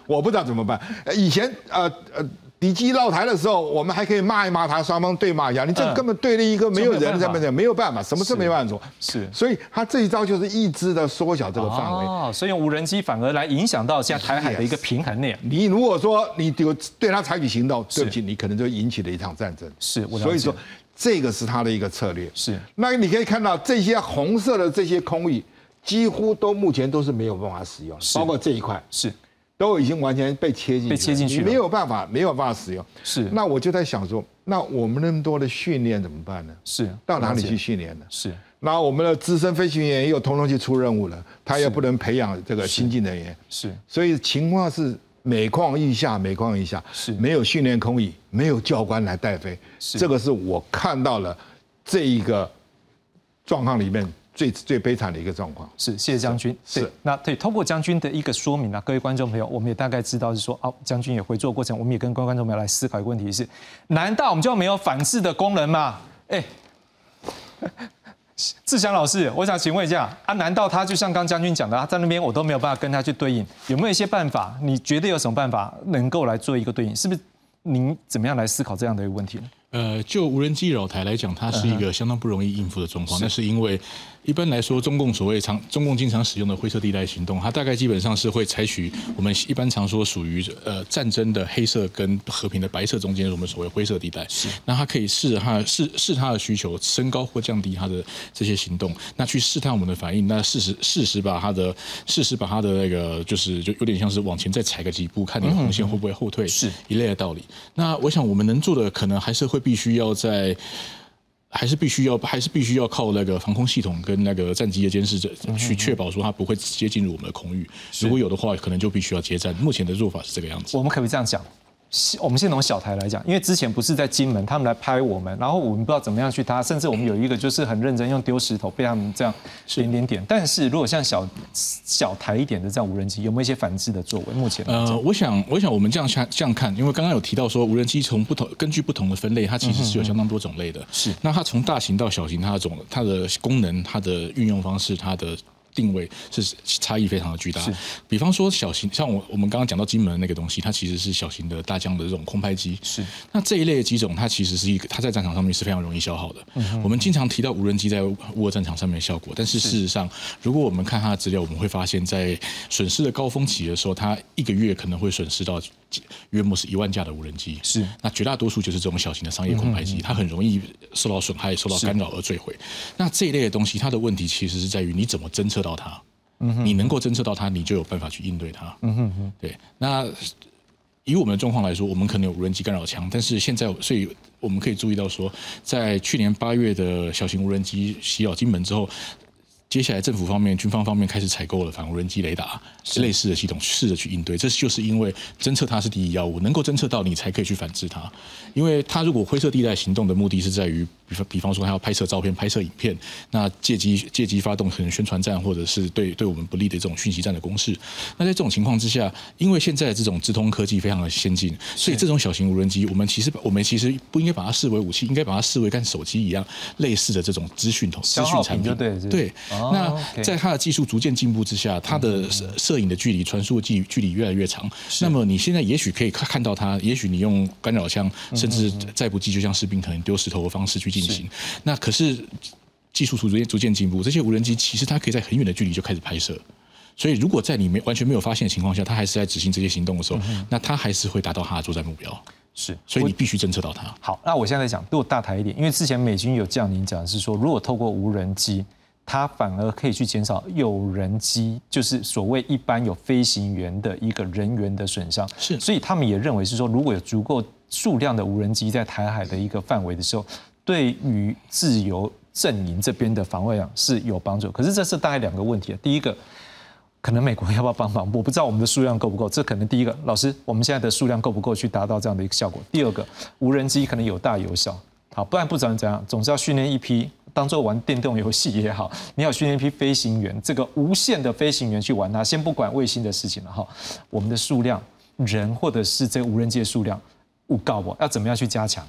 我不知道怎么办。以前呃呃。敌机绕台的时候，我们还可以骂一骂他，双方对骂一下。你这根本对立一个没有人在面前，没有办法，什么事没办法做。是，所以他这一招就是一直的缩小这个范围。哦，所以用无人机反而来影响到现在台海的一个平衡呢。你如果说你有对他采取行动，对不起，你可能就引起了一场战争。是，所以说这个是他的一个策略。是，那你可以看到这些红色的这些空域，几乎都目前都是没有办法使用，包括这一块。是。都已经完全被切进，被切进去，没有办法，没有办法使用。是，那我就在想说，那我们那么多的训练怎么办呢？是，到哪里去训练呢？是，那我们的资深飞行员又通通去出任务了，他也不能培养这个新进人员。是，所以情况是每况愈下，每况愈下。是，没有训练空椅，没有教官来带飞。是，这个是我看到了这一个状况里面最最悲惨的一个状况。是，谢谢将军。是，那对，通过将军的一个说明啊，各位观众朋友，我们也大概知道是说，哦，将军也回做过程，我们也跟各位观众朋友来思考一个问题是：难道我们就没有反制的功能吗？哎。(laughs) 志祥老师，我想请问一下啊，难道他就像刚将军讲的，他在那边我都没有办法跟他去对应，有没有一些办法？你觉得有什么办法能够来做一个对应？是不是您怎么样来思考这样的一个问题呢？呃，就无人机扰台来讲，它是一个相当不容易应付的状况，那是因为。一般来说，中共所谓常中共经常使用的灰色地带行动，它大概基本上是会采取我们一般常说属于呃战争的黑色跟和平的白色中间，我们所谓灰色地带。是。那它可以试着它试试它的需求，升高或降低它的这些行动，那去试探我们的反应，那事实事实把它的事实把它的那个就是就有点像是往前再踩个几步，看你的红线会不会后退，是一类的道理。那我想我们能做的，可能还是会必须要在。还是必须要，还是必须要靠那个防空系统跟那个战机的监视者去确保说它不会直接进入我们的空域。如果有的话，可能就必须要接战。目前的做法是这个样子。我们可不可以这样讲？我们先从小台来讲，因为之前不是在金门，他们来拍我们，然后我们不知道怎么样去搭，甚至我们有一个就是很认真用丢石头被他们这样点点点。但是如果像小小台一点的这样无人机，有没有一些反制的作为？目前呃，我想我想我们这样看这样看，因为刚刚有提到说无人机从不同根据不同的分类，它其实是有相当多种类的。是，那它从大型到小型，它的种它的功能、它的运用方式、它的。定位是差异非常的巨大。比方说小型，像我我们刚刚讲到金门那个东西，它其实是小型的大疆的这种空拍机。是，那这一类的机种，它其实是一个，它在战场上面是非常容易消耗的。嗯，我们经常提到无人机在乌俄战场上面的效果，但是事实上，如果我们看它的资料，我们会发现，在损失的高峰期的时候，它一个月可能会损失到约莫是一万架的无人机。是，那绝大多数就是这种小型的商业空拍机，它很容易受到损害、受到干扰而坠毁。那这一类的东西，它的问题其实是在于你怎么侦测到。到它，你能够侦测到它，你就有办法去应对它。嗯哼哼，对。那以我们的状况来说，我们可能有无人机干扰枪，但是现在，所以我们可以注意到说，在去年八月的小型无人机袭扰金门之后。接下来，政府方面、军方方面开始采购了反无人机雷达类似的系统，试着去应对。这就是因为侦测它是第一要务，能够侦测到你才可以去反制它。因为它如果灰色地带行动的目的是在于，比方比方说它要拍摄照片、拍摄影片，那借机借机发动可能宣传战或者是对对我们不利的这种讯息战的攻势。那在这种情况之下，因为现在这种直通科技非常的先进，所以这种小型无人机，我们其实我们其实不应该把它视为武器，应该把它视为跟手机一样类似的这种资讯通资讯产品。对对。那在它的技术逐渐进步之下，它的摄影的距离、传输的距距离越来越长。那么你现在也许可以看看到它，也许你用干扰枪，甚至再不济就像士兵可能丢石头的方式去进行。那可是技术逐渐逐渐进步，这些无人机其实它可以在很远的距离就开始拍摄。所以如果在你没完全没有发现的情况下，它还是在执行这些行动的时候，那它还是会达到它的作战目标。是，所以你必须侦测到它。好，那我现在讲，如果大台一点，因为之前美军有这样您讲是说，如果透过无人机。它反而可以去减少有人机，就是所谓一般有飞行员的一个人员的损伤。是，所以他们也认为是说，如果有足够数量的无人机在台海的一个范围的时候，对于自由阵营这边的防卫啊是有帮助。可是这是大概两个问题第一个，可能美国要不要帮忙？我不知道我们的数量够不够。这可能第一个，老师，我们现在的数量够不够去达到这样的一个效果？第二个，无人机可能有大有小，好，不然不管怎样，总是要训练一批。当做玩电动游戏也好，(laughs) 你要训练一批飞行员，这个无限的飞行员去玩它。先不管卫星的事情了哈，我们的数量人或者是这无人机的数量，我告我？要怎么样去加强？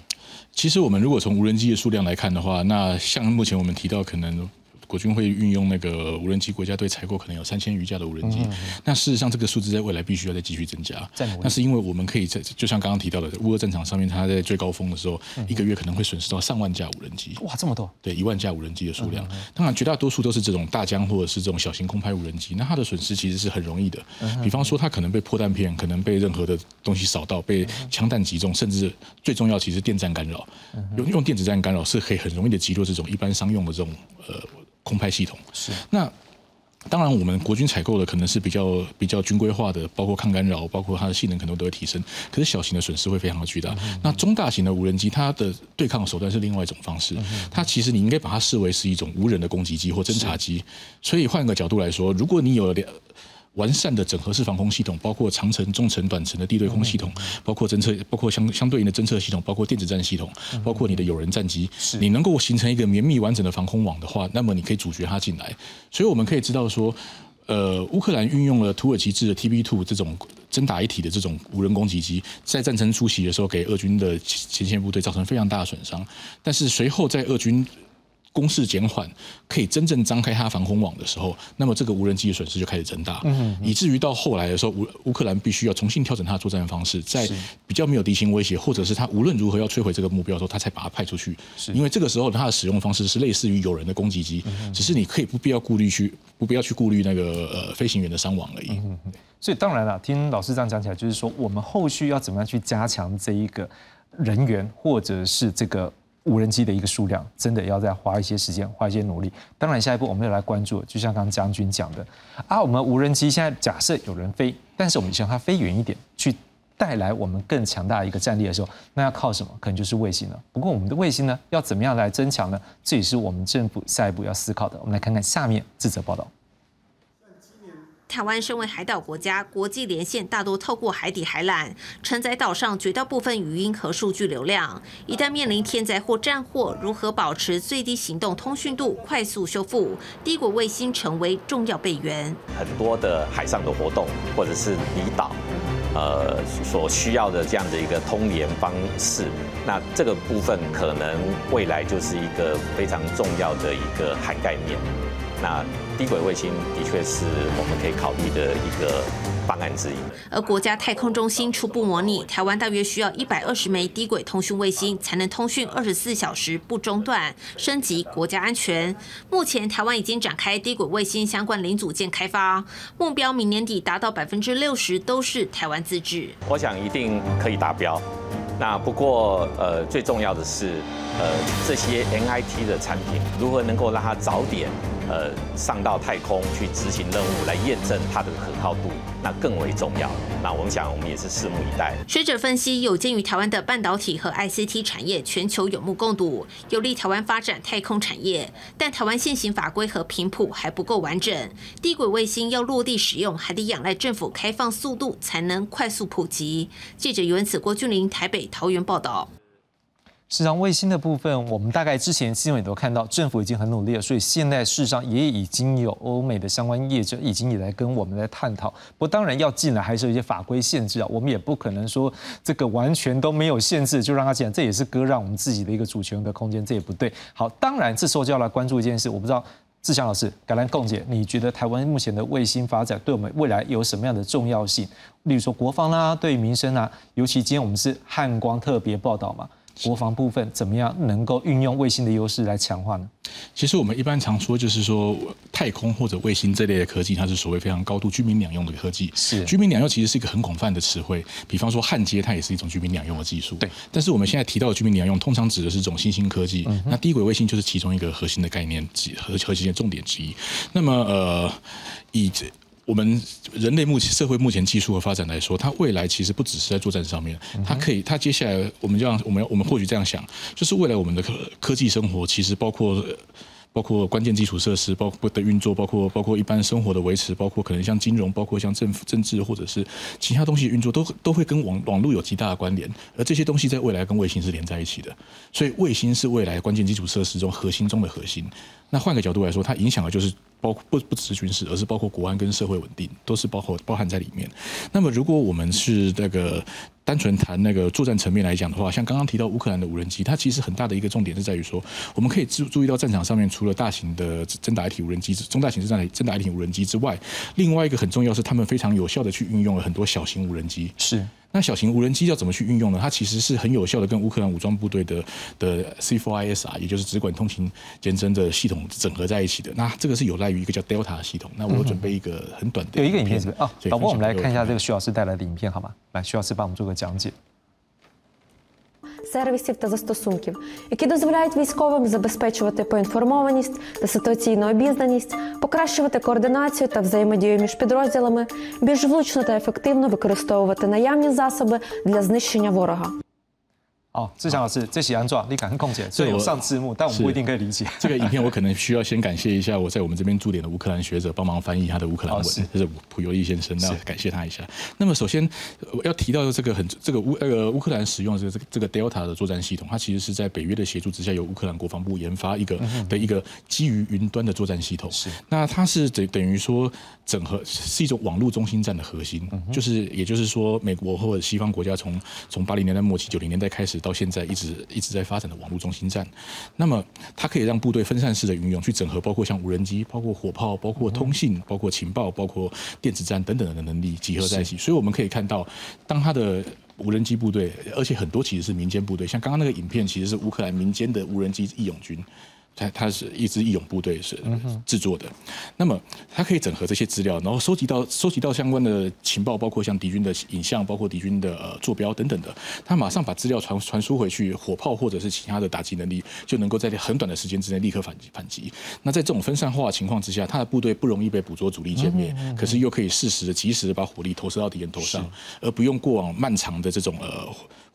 其实我们如果从无人机的数量来看的话，那像目前我们提到可能。国军会运用那个无人机，国家队采购可能有三千余架的无人机。那事实上，这个数字在未来必须要再继续增加。那是因为我们可以在，就像刚刚提到的，乌俄战场上面，它在最高峰的时候，一个月可能会损失到上万架无人机。哇，这么多！对，一万架无人机的数量。当然，绝大多数都是这种大疆或者是这种小型空拍无人机。那它的损失其实是很容易的。比方说，它可能被破弹片，可能被任何的东西扫到，被枪弹击中，甚至最重要，其实电站干扰。用用电子战干扰是可以很容易的击落这种一般商用的这种呃。空拍系统是那当然，我们国军采购的可能是比较比较军规化的，包括抗干扰，包括它的性能可能都会提升。可是小型的损失会非常的巨大。那中大型的无人机，它的对抗手段是另外一种方式。它其实你应该把它视为是一种无人的攻击机或侦察机。所以换个角度来说，如果你有两。完善的整合式防空系统，包括长程、中程、短程的地对空系统，包括侦测，包括相相对应的侦测系统，包括电子战系统，包括你的有人战机，你能够形成一个绵密完整的防空网的话，那么你可以阻绝它进来。所以我们可以知道说。呃，乌克兰运用了土耳其制的 TB2 这种真打一体的这种无人攻击机，在战争初期的时候，给俄军的前线部队造成非常大的损伤，但是随后在俄军。攻势减缓，可以真正张开它防空网的时候，那么这个无人机的损失就开始增大，以至于到后来的时候，乌乌克兰必须要重新调整它的作战方式，在比较没有敌情威胁，或者是它无论如何要摧毁这个目标的时候，它才把它派出去。因为这个时候它的使用方式是类似于有人的攻击机，只是你可以不必要顾虑去不必要去顾虑那个呃飞行员的伤亡而已。所以当然了，听老师这样讲起来，就是说我们后续要怎么样去加强这一个人员，或者是这个。无人机的一个数量，真的要再花一些时间，花一些努力。当然，下一步我们要来关注，就像刚刚将军讲的啊，我们无人机现在假设有人飞，但是我们希望它飞远一点，去带来我们更强大的一个战力的时候，那要靠什么？可能就是卫星了。不过我们的卫星呢，要怎么样来增强呢？这也是我们政府下一步要思考的。我们来看看下面这则报道。台湾身为海岛国家，国际连线大多透过海底海缆承载岛上绝大部分语音和数据流量。一旦面临天灾或战祸，如何保持最低行动通讯度、快速修复？低轨卫星成为重要备援。很多的海上的活动，或者是离岛，呃，所需要的这样的一个通联方式，那这个部分可能未来就是一个非常重要的一个涵盖面。那低轨卫星的确是我们可以考虑的一个方案之一。而国家太空中心初步模拟，台湾大约需要一百二十枚低轨通讯卫星，才能通讯二十四小时不中断，升级国家安全。目前台湾已经展开低轨卫星相关零组件开发，目标明年底达到百分之六十都是台湾自制。我想一定可以达标。那不过呃，最重要的是呃，这些 NIT 的产品如何能够让它早点。呃，上到太空去执行任务，来验证它的可靠度，那更为重要。那我们想，我们也是拭目以待。学者分析，有鉴于台湾的半导体和 ICT 产业全球有目共睹，有利台湾发展太空产业。但台湾现行法规和频谱还不够完整，低轨卫星要落地使用，还得仰赖政府开放速度，才能快速普及。记者袁子郭俊林台北桃园报道。事实上，卫星的部分，我们大概之前新闻也都看到，政府已经很努力了，所以现在事实上也已经有欧美的相关业者已经也来跟我们来探讨。不过，当然要进来还是有一些法规限制啊，我们也不可能说这个完全都没有限制就让他进来，这也是割让我们自己的一个主权的空间，这也不对。好，当然这时候就要来关注一件事，我不知道志祥老师、橄榄共姐，你觉得台湾目前的卫星发展对我们未来有什么样的重要性？例如说国防啦，对民生啊，尤其今天我们是汉光特别报道嘛。国防部分怎么样能够运用卫星的优势来强化呢？其实我们一般常说，就是说太空或者卫星这类的科技，它是所谓非常高度居民两用的科技。是居民两用其实是一个很广泛的词汇，比方说焊接，它也是一种居民两用的技术。对。但是我们现在提到的居民两用，通常指的是这种新兴科技。那低轨卫星就是其中一个核心的概念之核核心的重点之一。那么呃，以这。我们人类目前社会目前技术的发展来说，它未来其实不只是在作战上面，它可以，它接下来我们这样，我们我们或许这样想，就是未来我们的科科技生活其实包括。包括关键基础设施，包括的运作，包括包括一般生活的维持，包括可能像金融，包括像政府政治或者是其他东西运作，都都会跟网网络有极大的关联。而这些东西在未来跟卫星是连在一起的，所以卫星是未来关键基础设施中核心中的核心。那换个角度来说，它影响的就是包不不只是军事，而是包括国安跟社会稳定，都是包括包含在里面。那么如果我们是那个。单纯谈那个作战层面来讲的话，像刚刚提到乌克兰的无人机，它其实很大的一个重点是在于说，我们可以注注意到战场上面除了大型的真打一体无人机、中大型真打真打一体无人机之外，另外一个很重要是他们非常有效的去运用了很多小型无人机。是。那小型无人机要怎么去运用呢？它其实是很有效的，跟乌克兰武装部队的的 C4IS 啊，也就是直管通勤监侦的系统整合在一起的。那这个是有赖于一个叫 Delta 系统。那我准备一个很短的有一个影片是不是？哦，导播，我们来看一下这个徐老师带来的影片好吗？来，徐老师帮我们做个讲解。Сервісів та застосунків, які дозволяють військовим забезпечувати поінформованість та ситуаційну обізнаність, покращувати координацію та взаємодію між підрозділами, більш влучно та ефективно використовувати наявні засоби для знищення ворога. 好，志强老师，这写安状，你敢控解？所以有上字幕，但我们不一定可以理解。这个影片我可能需要先感谢一下我在我们这边驻点的乌克兰学者帮忙翻译他的乌克兰文，这是普尤利先生，那感谢他一下。那么首先要提到的这个很这个乌那个乌克兰使用的这个这个 Delta 的作战系统，它其实是在北约的协助之下，由乌克兰国防部研发一个的一个基于云端的作战系统。是，那它是等等于说整合是一种网络中心战的核心，就是也就是说美国或者西方国家从从八零年代末期九零年代开始到现在一直。一直在发展的网络中心站，那么它可以让部队分散式的运用，去整合包括像无人机、包括火炮、包括通信、包括情报、包括电子战等等的能力集合在一起。所以我们可以看到，当它的无人机部队，而且很多其实是民间部队，像刚刚那个影片，其实是乌克兰民间的无人机义勇军。它它是一支义勇部队是制作的，那么它可以整合这些资料，然后收集到收集到相关的情报，包括像敌军的影像，包括敌军的呃坐标等等的，它马上把资料传传输回去，火炮或者是其他的打击能力就能够在很短的时间之内立刻反击反击。那在这种分散化的情况之下，他的部队不容易被捕捉主力歼灭，可是又可以适时的及时的把火力投射到敌人头上，而不用过往漫长的这种呃。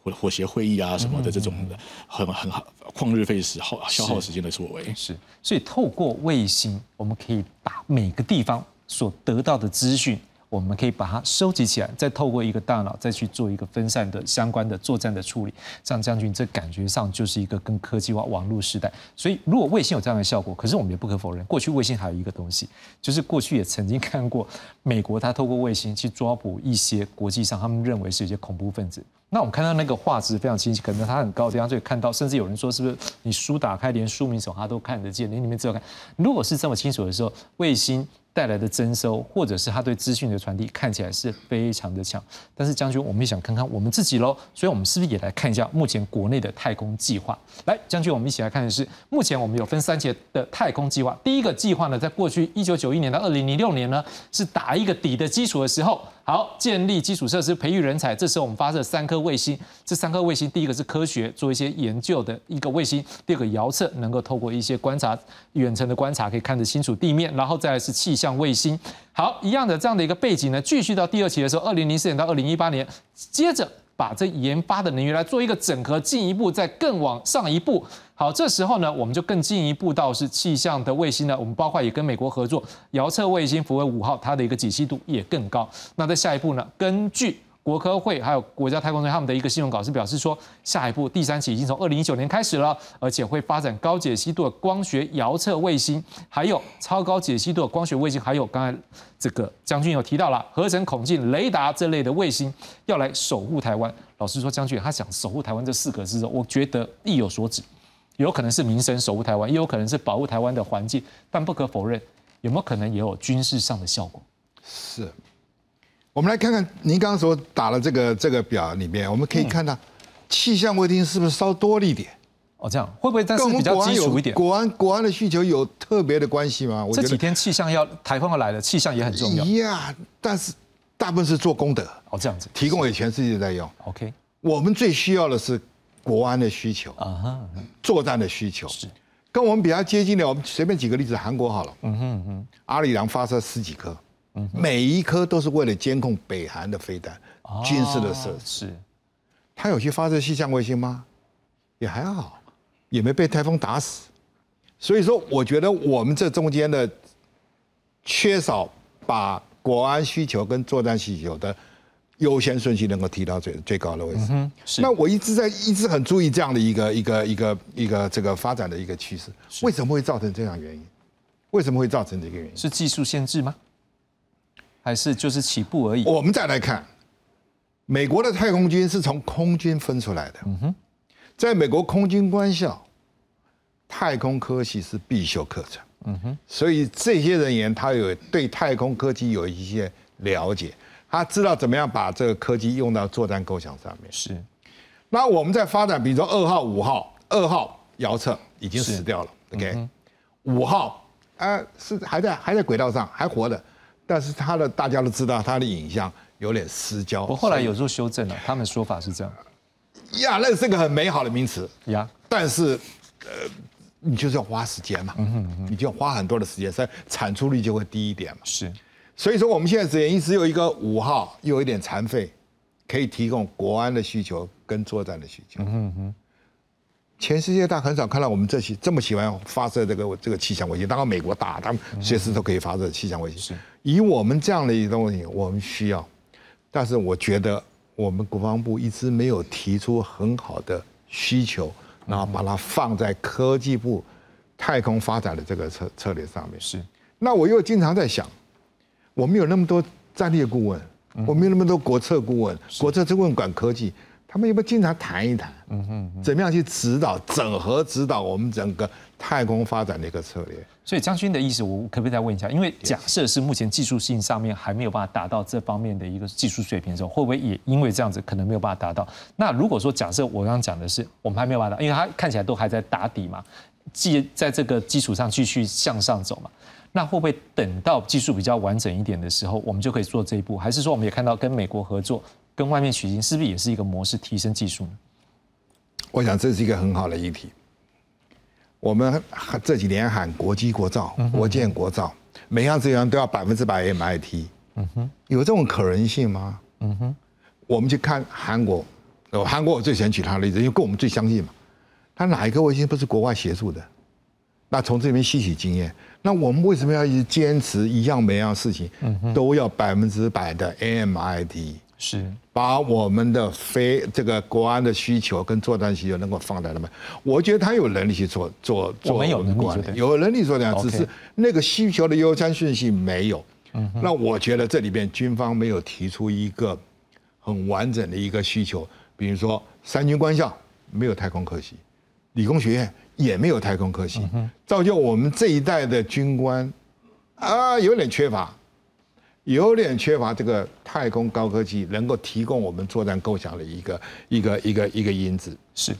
或伙协会议啊什么的这种的很很好旷日费时耗消耗时间的作为是，所以透过卫星，我们可以把每个地方所得到的资讯。我们可以把它收集起来，再透过一个大脑再去做一个分散的相关的作战的处理。像将军，这感觉上就是一个跟科技化网络时代。所以，如果卫星有这样的效果，可是我们也不可否认，过去卫星还有一个东西，就是过去也曾经 (laughs) 看过美国他透过卫星去抓捕一些国际上他们认为是一些恐怖分子。那我们看到那个画质非常清晰，可能它很高，地方就看到，甚至有人说是不是你书打开，连书名什么他都看得见，连里面只有看。如果是这么清楚的时候，卫星。带来的征收，或者是他对资讯的传递，看起来是非常的强。但是将军，我们也想看看我们自己喽，所以我们是不是也来看一下目前国内的太空计划？来，将军，我们一起来看的是，目前我们有分三节的太空计划。第一个计划呢，在过去一九九一年到二零零六年呢，是打一个底的基础的时候。好，建立基础设施，培育人才。这时候我们发射三颗卫星，这三颗卫星，第一个是科学，做一些研究的一个卫星；第二个遥测，能够透过一些观察，远程的观察可以看得清楚地面；然后再来是气象像卫星。好，一样的这样的一个背景呢，继续到第二期的时候，二零零四年到二零一八年，接着。把这研发的能源来做一个整合，进一步再更往上一步。好，这时候呢，我们就更进一步到是气象的卫星呢，我们包括也跟美国合作，遥测卫星福卫五号，它的一个解析度也更高。那在下一步呢，根据。国科会还有国家太空队他们的一个新闻稿是表示说，下一步第三期已经从二零一九年开始了，而且会发展高解析度的光学遥测卫星，还有超高解析度的光学卫星，还有刚才这个将军有提到了合成孔径雷达这类的卫星，要来守护台湾。老实说，将军他想守护台湾这四个字，我觉得意有所指，有可能是民生守护台湾，也有可能是保护台湾的环境，但不可否认，有没有可能也有军事上的效果？是。我们来看看您刚刚所打的这个这个表里面，我们可以看到气象卫星是不是稍多了一点？哦，这样会不会？但是比较基础一点。国安国安的需求有特别的关系吗？这几天气象要台风要来了，气象也很重要。呀，但是大部分是做功德。哦，这样子提供给全世界在用。OK，我们最需要的是国安的需求啊哈，作战的需求是跟我们比较接近的。我们随便举个例子，韩国好了，嗯哼哼，阿里郎发射十几颗。每一颗都是为了监控北韩的飞弹，军事的设施。他有去发射气象卫星吗？也还好，也没被台风打死。所以说，我觉得我们这中间的缺少把国安需求跟作战需求的优先顺序能够提到最最高的位置。嗯那我一直在一直很注意这样的一个一个一个一个这个发展的一个趋势。为什么会造成这样原因？为什么会造成这个原因？是技术限制吗？还是就是起步而已。我们再来看，美国的太空军是从空军分出来的。嗯哼，在美国空军官校，太空科技是必修课程。嗯哼，所以这些人员他有对太空科技有一些了解，他知道怎么样把这个科技用到作战构想上面。是。那我们在发展，比如说二号、五号，二号遥测已经死掉了。OK，五号啊是还在还在轨道上还活的。但是他的大家都知道，他的影像有点失焦。我后来有时候修正了，他们说法是这样。呀，那是个很美好的名词呀。但是，呃，你就是要花时间嘛，你就要花很多的时间，所以产出率就会低一点嘛。是。所以说，我们现在只验一只有一个五号，又有一点残废，可以提供国安的需求跟作战的需求。嗯哼，全世界大很少看到我们这些这么喜欢发射这个这个气象卫星。当然美国大，他们随时都可以发射气象卫星。是，以我们这样的一个东西，我们需要。但是我觉得我们国防部一直没有提出很好的需求，然后把它放在科技部太空发展的这个策策略上面。是，那我又经常在想，我们有那么多战略顾问。我们有那么多国策顾问，国策顾问管科技，他们有没有经常谈一谈？嗯哼，怎么样去指导、整合指导我们整个太空发展的一个策略？所以将军的意思，我可不可以再问一下？因为假设是目前技术性上面还没有办法达到这方面的一个技术水平的时候，会不会也因为这样子可能没有办法达到？那如果说假设我刚刚讲的是我们还没有办法，因为它看起来都还在打底嘛，继在这个基础上继续向上走嘛。那会不会等到技术比较完整一点的时候，我们就可以做这一步？还是说我们也看到跟美国合作，跟外面取经，是不是也是一个模式提升技术呢？我想这是一个很好的议题。我们这几年喊国机国造、国建国造，每样资源都要百分之百 MIT。嗯哼，有这种可能性吗？嗯哼，我们去看韩国，韩国我最喜欢举他的例子，因为跟我们最相近嘛。他哪一个卫星不是国外协助的？那从这里面吸取经验，那我们为什么要一直坚持一样每样事情都要百分之百的 AMIT？是。把我们的非这个国安的需求跟作战需求能够放在那边？我觉得他有能力去做做做，我们有能力有能力做这样，只是那个需求的优先顺序没有。那我觉得这里边军方没有提出一个很完整的一个需求，比如说三军官校没有太空科系，理工学院。也没有太空科技，造就我们这一代的军官啊，有点缺乏，有点缺乏这个太空高科技能够提供我们作战构想的一个一个一个一个因子。是，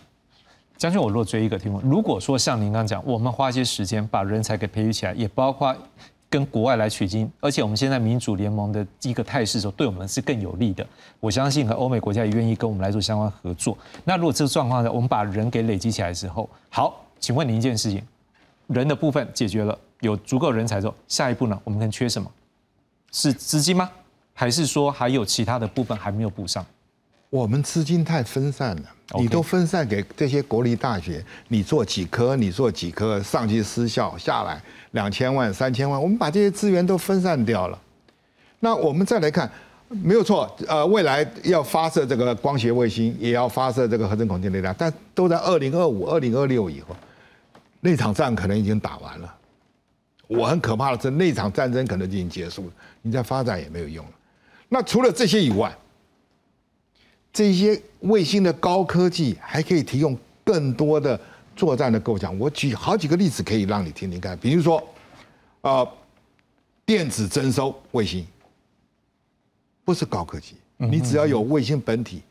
将军，我若追一个题目，如果说像您刚讲，我们花些时间把人才给培育起来，也包括。跟国外来取经，而且我们现在民主联盟的一个态势，时候对我们是更有利的。我相信和欧美国家也愿意跟我们来做相关合作。那如果这个状况下，我们把人给累积起来之后，好，请问您一件事情，人的部分解决了，有足够人才之后，下一步呢？我们能缺什么？是资金吗？还是说还有其他的部分还没有补上？我们资金太分散了，你都分散给这些国立大学，你做几科，你做几科，上去失效下来两千万、三千万，我们把这些资源都分散掉了。那我们再来看，没有错，呃，未来要发射这个光学卫星，也要发射这个合成孔径雷达，但都在二零二五、二零二六以后，那场战可能已经打完了。我很可怕的是，那场战争可能已经结束了，你再发展也没有用了。那除了这些以外，这些卫星的高科技还可以提供更多的作战的构想。我举好几个例子可以让你听听看。比如说，呃，电子征收卫星不是高科技，你只要有卫星本体，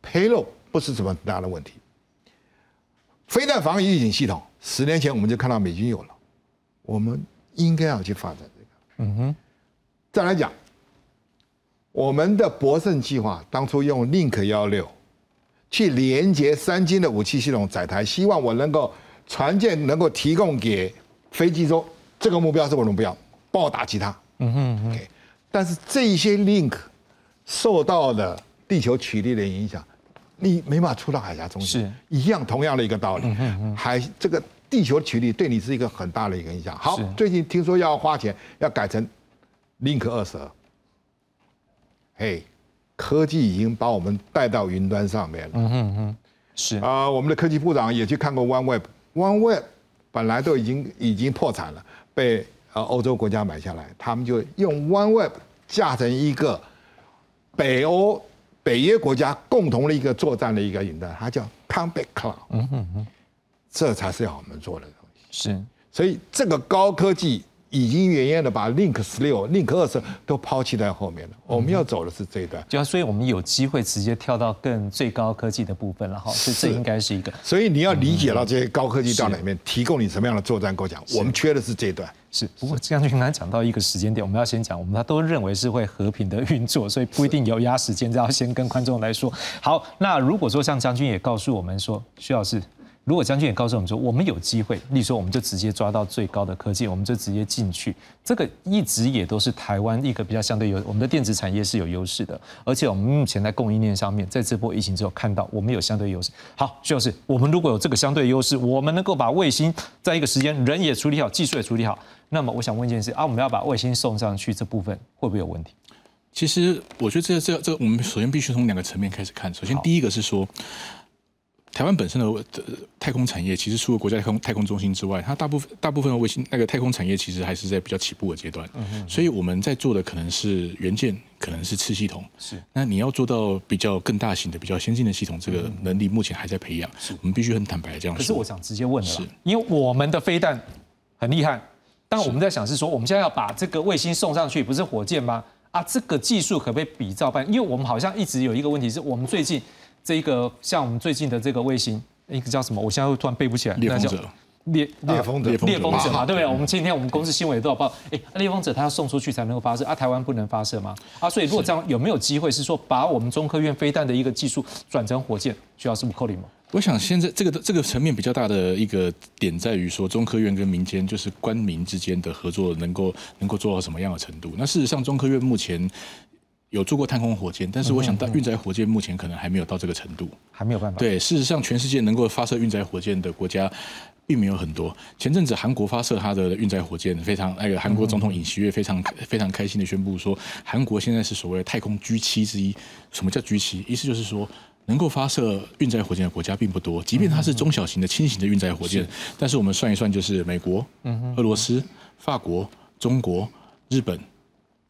披露不是什么大的问题。飞弹防御预警系统，十年前我们就看到美军有了，我们应该要去发展这个。嗯哼，再来讲。我们的博胜计划当初用 Link 幺六去连接三金的武器系统载台，希望我能够船舰能够提供给飞机说这个目标是我的目标，帮我打击它。嗯哼，OK。但是这些 Link 受到了地球曲率的影响，你没法出到海峡中心，是一样同样的一个道理。海这个地球曲率对你是一个很大的一个影响。好，最近听说要花钱要改成 Link 二十二。嘿，科技已经把我们带到云端上面了。嗯哼哼，是啊，我们的科技部长也去看过 OneWeb，OneWeb 本来都已经已经破产了，被呃欧洲国家买下来，他们就用 OneWeb 架成一个北欧北约国家共同的一个作战的一个云端，它叫 Combat Cloud。嗯哼哼，这才是要我们做的东西。是，所以这个高科技。已经远远的把 Link 十六、Link 二十都抛弃在后面了。我们要走的是这一段，就所以我们有机会直接跳到更最高科技的部分了哈。所以这应该是一个。所以你要理解到这些高科技到哪面提供你什么样的作战构想。我们缺的是这一段。是，不过这样就刚才讲到一个时间点，我们要先讲，我们他都认为是会和平的运作，所以不一定有压时间，这要先跟观众来说。好，那如果说像将军也告诉我们说，徐老师。如果将军也告诉我们说，我们有机会，例如说，我们就直接抓到最高的科技，我们就直接进去，这个一直也都是台湾一个比较相对有我们的电子产业是有优势的，而且我们目前在供应链上面，在这波疫情之后看到我们有相对优势。好，就是我们如果有这个相对优势，我们能够把卫星在一个时间人也处理好，技术也处理好，那么我想问一件事啊，我们要把卫星送上去这部分会不会有问题？其实我觉得这这这，我们首先必须从两个层面开始看。首先，第一个是说。台湾本身的太空产业，其实除了国家太空太空中心之外，它大部分大部分的卫星那个太空产业，其实还是在比较起步的阶段。嗯所以我们在做的可能是元件，可能是次系统。是。那你要做到比较更大型的、比较先进的系统，这个能力目前还在培养。是。我们必须很坦白这样说。可是我想直接问了，是因为我们的飞弹很厉害，但我们在想是说，我们现在要把这个卫星送上去，不是火箭吗？啊，这个技术可不可以比照办？因为我们好像一直有一个问题是我们最近这一个像我们最近的这个卫星。一个叫什么？我现在突然背不起来。猎风者，猎猎风者，猎风者嘛，对不对？我们今天我们公司新闻也都有报。哎，猎风者他要送出去才能够发射啊，台湾不能发射吗？啊，所以如果这样，有没有机会是说把我们中科院飞弹的一个技术转成火箭，需要是不扣零吗？我想现在这个这个层面比较大的一个点在于说，中科院跟民间就是官民之间的合作能够能够做到什么样的程度？那事实上，中科院目前。有做过太空火箭，但是我想到运载火箭目前可能还没有到这个程度，还没有办法。对，事实上，全世界能够发射运载火箭的国家并没有很多。前阵子韩国发射它的运载火箭，非常那个韩国总统尹锡悦非常非常开心的宣布说，韩国现在是所谓的太空 G 七之一。什么叫 G 七？意思就是说，能够发射运载火箭的国家并不多，即便它是中小型的轻型的运载火箭，但是我们算一算，就是美国、俄罗斯、法国、中国、日本、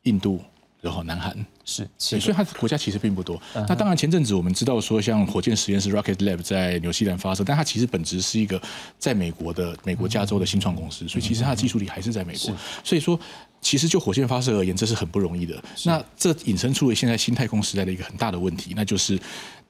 印度。然后，南韩是，所以它国家其实并不多。那当然，前阵子我们知道说，像火箭实验室 Rocket Lab 在纽西兰发射，但它其实本质是一个在美国的美国加州的新创公司，所以其实它的技术力还是在美国。所以说，其实就火箭发射而言，这是很不容易的。那这引申出了现在新太空时代的一个很大的问题，那就是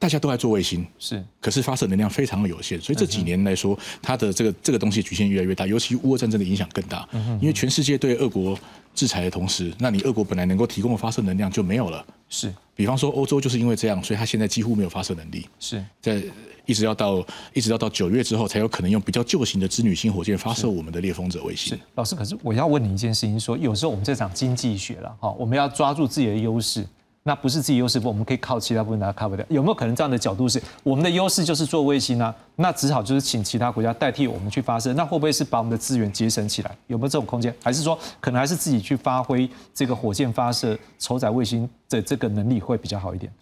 大家都在做卫星，是，可是发射能量非常的有限。所以这几年来说，它的这个这个东西局限越来越大，尤其乌俄战争的影响更大，嗯因为全世界对俄国。制裁的同时，那你俄国本来能够提供的发射能量就没有了。是，比方说欧洲就是因为这样，所以它现在几乎没有发射能力。是在一直要到一直要到九月之后，才有可能用比较旧型的织女星火箭发射我们的猎风者卫星。是，老师，可是我要问你一件事情，说有时候我们这场经济学了哈，我们要抓住自己的优势。那不是自己优势，部，我们可以靠其他部分来 cover 掉。有没有可能这样的角度是，我们的优势就是做卫星呢？那只好就是请其他国家代替我们去发射。那会不会是把我们的资源节省起来？有没有这种空间？还是说可能还是自己去发挥这个火箭发射、筹载卫星的这个能力会比较好一点？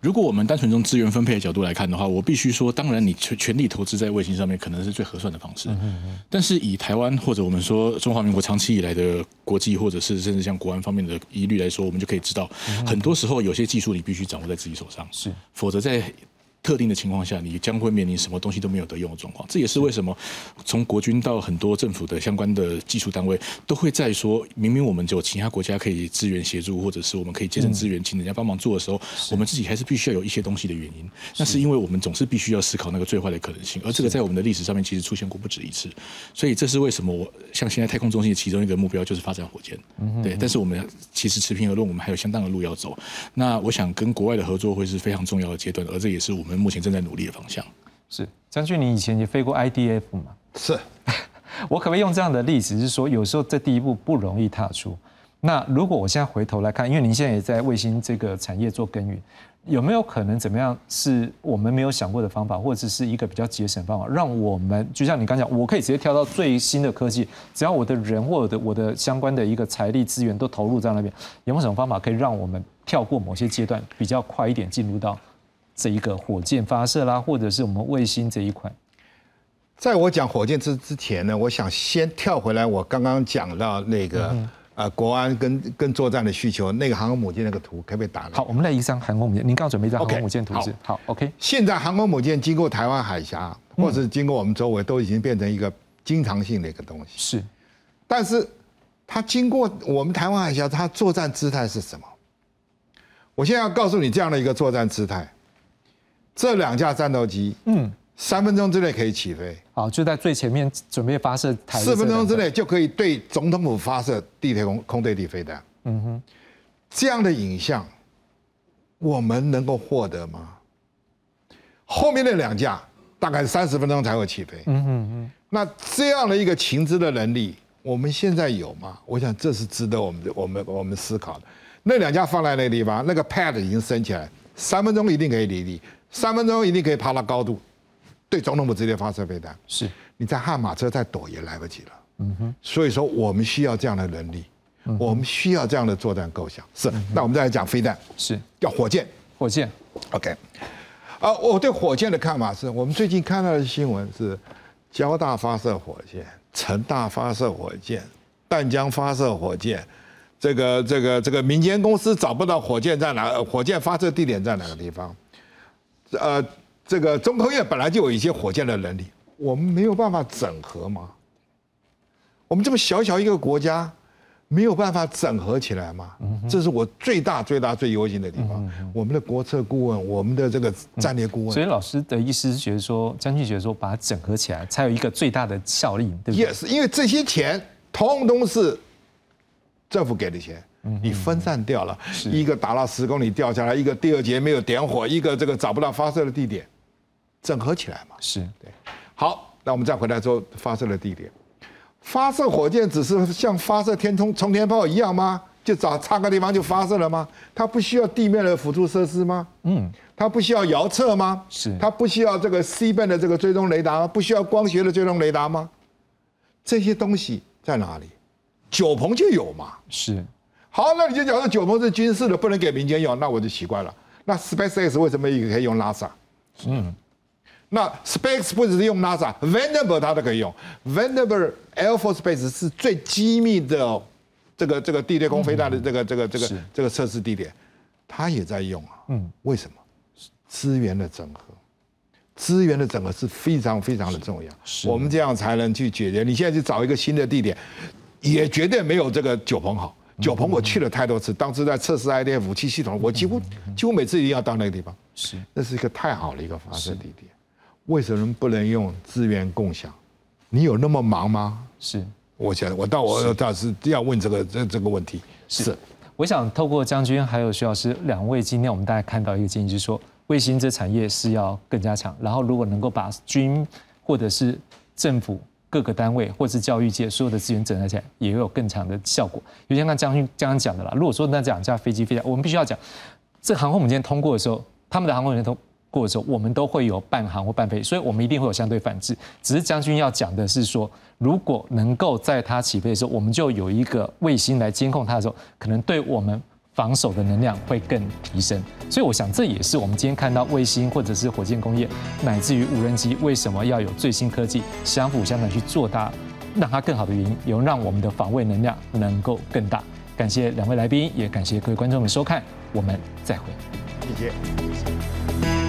如果我们单纯从资源分配的角度来看的话，我必须说，当然你全全力投资在卫星上面，可能是最合算的方式。但是以台湾或者我们说中华民国长期以来的国际或者是甚至像国安方面的疑虑来说，我们就可以知道，很多时候有些技术你必须掌握在自己手上，是，否则在。特定的情况下，你将会面临什么东西都没有得用的状况。这也是为什么从国军到很多政府的相关的技术单位，都会在说明明我们有其他国家可以支援协助，或者是我们可以节省资源，请人家帮忙做的时候，我们自己还是必须要有一些东西的原因。那是因为我们总是必须要思考那个最坏的可能性，而这个在我们的历史上面其实出现过不止一次。所以这是为什么我像现在太空中心的其中一个目标就是发展火箭。对，但是我们其实持平而论，我们还有相当的路要走。那我想跟国外的合作会是非常重要的阶段，而这也是我们目前正在努力的。方向是将军，你以前也飞过 IDF 吗？是，(laughs) 我可不可以用这样的例子，是说有时候这第一步不容易踏出。那如果我现在回头来看，因为您现在也在卫星这个产业做耕耘，有没有可能怎么样是我们没有想过的方法，或者是一个比较节省方法，让我们就像你刚讲，我可以直接跳到最新的科技，只要我的人或者我的相关的一个财力资源都投入在那边，有没有什么方法可以让我们跳过某些阶段，比较快一点进入到？这一个火箭发射啦，或者是我们卫星这一块，在我讲火箭之之前呢，我想先跳回来，我刚刚讲到那个呃国安跟跟作战的需求，那个航空母舰那个图可不可以打？好，我们来一张航空母舰，您刚准备一张航空母舰图纸。好，OK。现在航空母舰经过台湾海峡，或者经过我们周围，都已经变成一个经常性的一个东西。是，但是它经过我们台湾海峡，它作战姿态是什么？我现在要告诉你这样的一个作战姿态。这两架战斗机，嗯，三分钟之内可以起飞，好，就在最前面准备发射台，四分钟之内就可以对总统府发射地铁空空对地飞弹，嗯哼，这样的影像，我们能够获得吗？后面的两架大概三十分钟才会起飞。嗯哼嗯，那这样的一个情资的能力，我们现在有吗？我想这是值得我们我们我们思考的。那两架放在那个地方，那个 pad 已经升起来，三分钟一定可以离地，三分钟一定可以爬到高度，对总统府直接发射飞弹。是，你在悍马车再躲也来不及了。嗯哼，所以说我们需要这样的能力，我们需要这样的作战构想。是，那我们再来讲飞弹，是要火箭，火箭。OK，啊，我对火箭的看法是，我们最近看到的新闻是，交大发射火箭，成大发射火箭，淡江发射火箭，这个这个这个民间公司找不到火箭在哪，呃火箭发射地点在哪个地方？呃，这个中科院本来就有一些火箭的能力，我们没有办法整合吗？我们这么小小一个国家，没有办法整合起来吗？这是我最大最大最忧心的地方。我们的国策顾问，我们的这个战略顾问，所以老师的意思是觉得说，将军觉得说，把它整合起来，才有一个最大的效力，对不对 Yes，因为这些钱通通是政府给的钱，你分散掉了，一个打到十公里掉下来，一个第二节没有点火，一个这个找不到发射的地点，整合起来嘛。是对。好，那我们再回来说发射的地点。发射火箭只是像发射天冲冲天炮一样吗？就找差个地方就发射了吗？它不需要地面的辅助设施吗？嗯，它不需要遥测吗？是。它不需要这个 C 班的这个追踪雷达吗？不需要光学的追踪雷达吗？这些东西在哪里？九鹏就有嘛。是。好，那你就讲说九鹏是军事的，不能给民间用，那我就奇怪了。那 SpaceX 为什么也可以用 NASA？嗯。那 Space 不只是用 NASA，Vandenberg 它都可以用。Vandenberg Air Force Base 是最机密的这个这个地对空飞弹的这个这个这个这个测试地点，它也在用啊。嗯，为什么？资源的整合，资源的整合是非常非常的重要。我们这样才能去解决。你现在去找一个新的地点，也绝对没有这个九鹏好。九鹏我去了太多次，当时在测试 IDF 武器系统，我几乎几乎每次一定要到那个地方。是，那是一个太好的一个发射地点。为什么不能用资源共享？你有那么忙吗？是，我想我到我倒是要问这个这这个问题。是，我想透过将军还有徐老师两位，今天我们大家看到一个建议，就是说卫星这产业是要更加强，然后如果能够把军或者是政府各个单位或是教育界所有的资源整合起来，也有更强的效果。就像刚将军刚刚讲的啦，如果说那两架飞机飞下，我们必须要讲，这航空母舰通过的时候，他们的航空母舰通。过的时候，我们都会有半航或半飞，所以我们一定会有相对反制。只是将军要讲的是说，如果能够在它起飞的时候，我们就有一个卫星来监控它的时候，可能对我们防守的能量会更提升。所以我想这也是我们今天看到卫星或者是火箭工业，乃至于无人机为什么要有最新科技相辅相成去做大，让它更好的原因，也让我们的防卫能量能够更大。感谢两位来宾，也感谢各位观众的收看，我们再会。谢谢。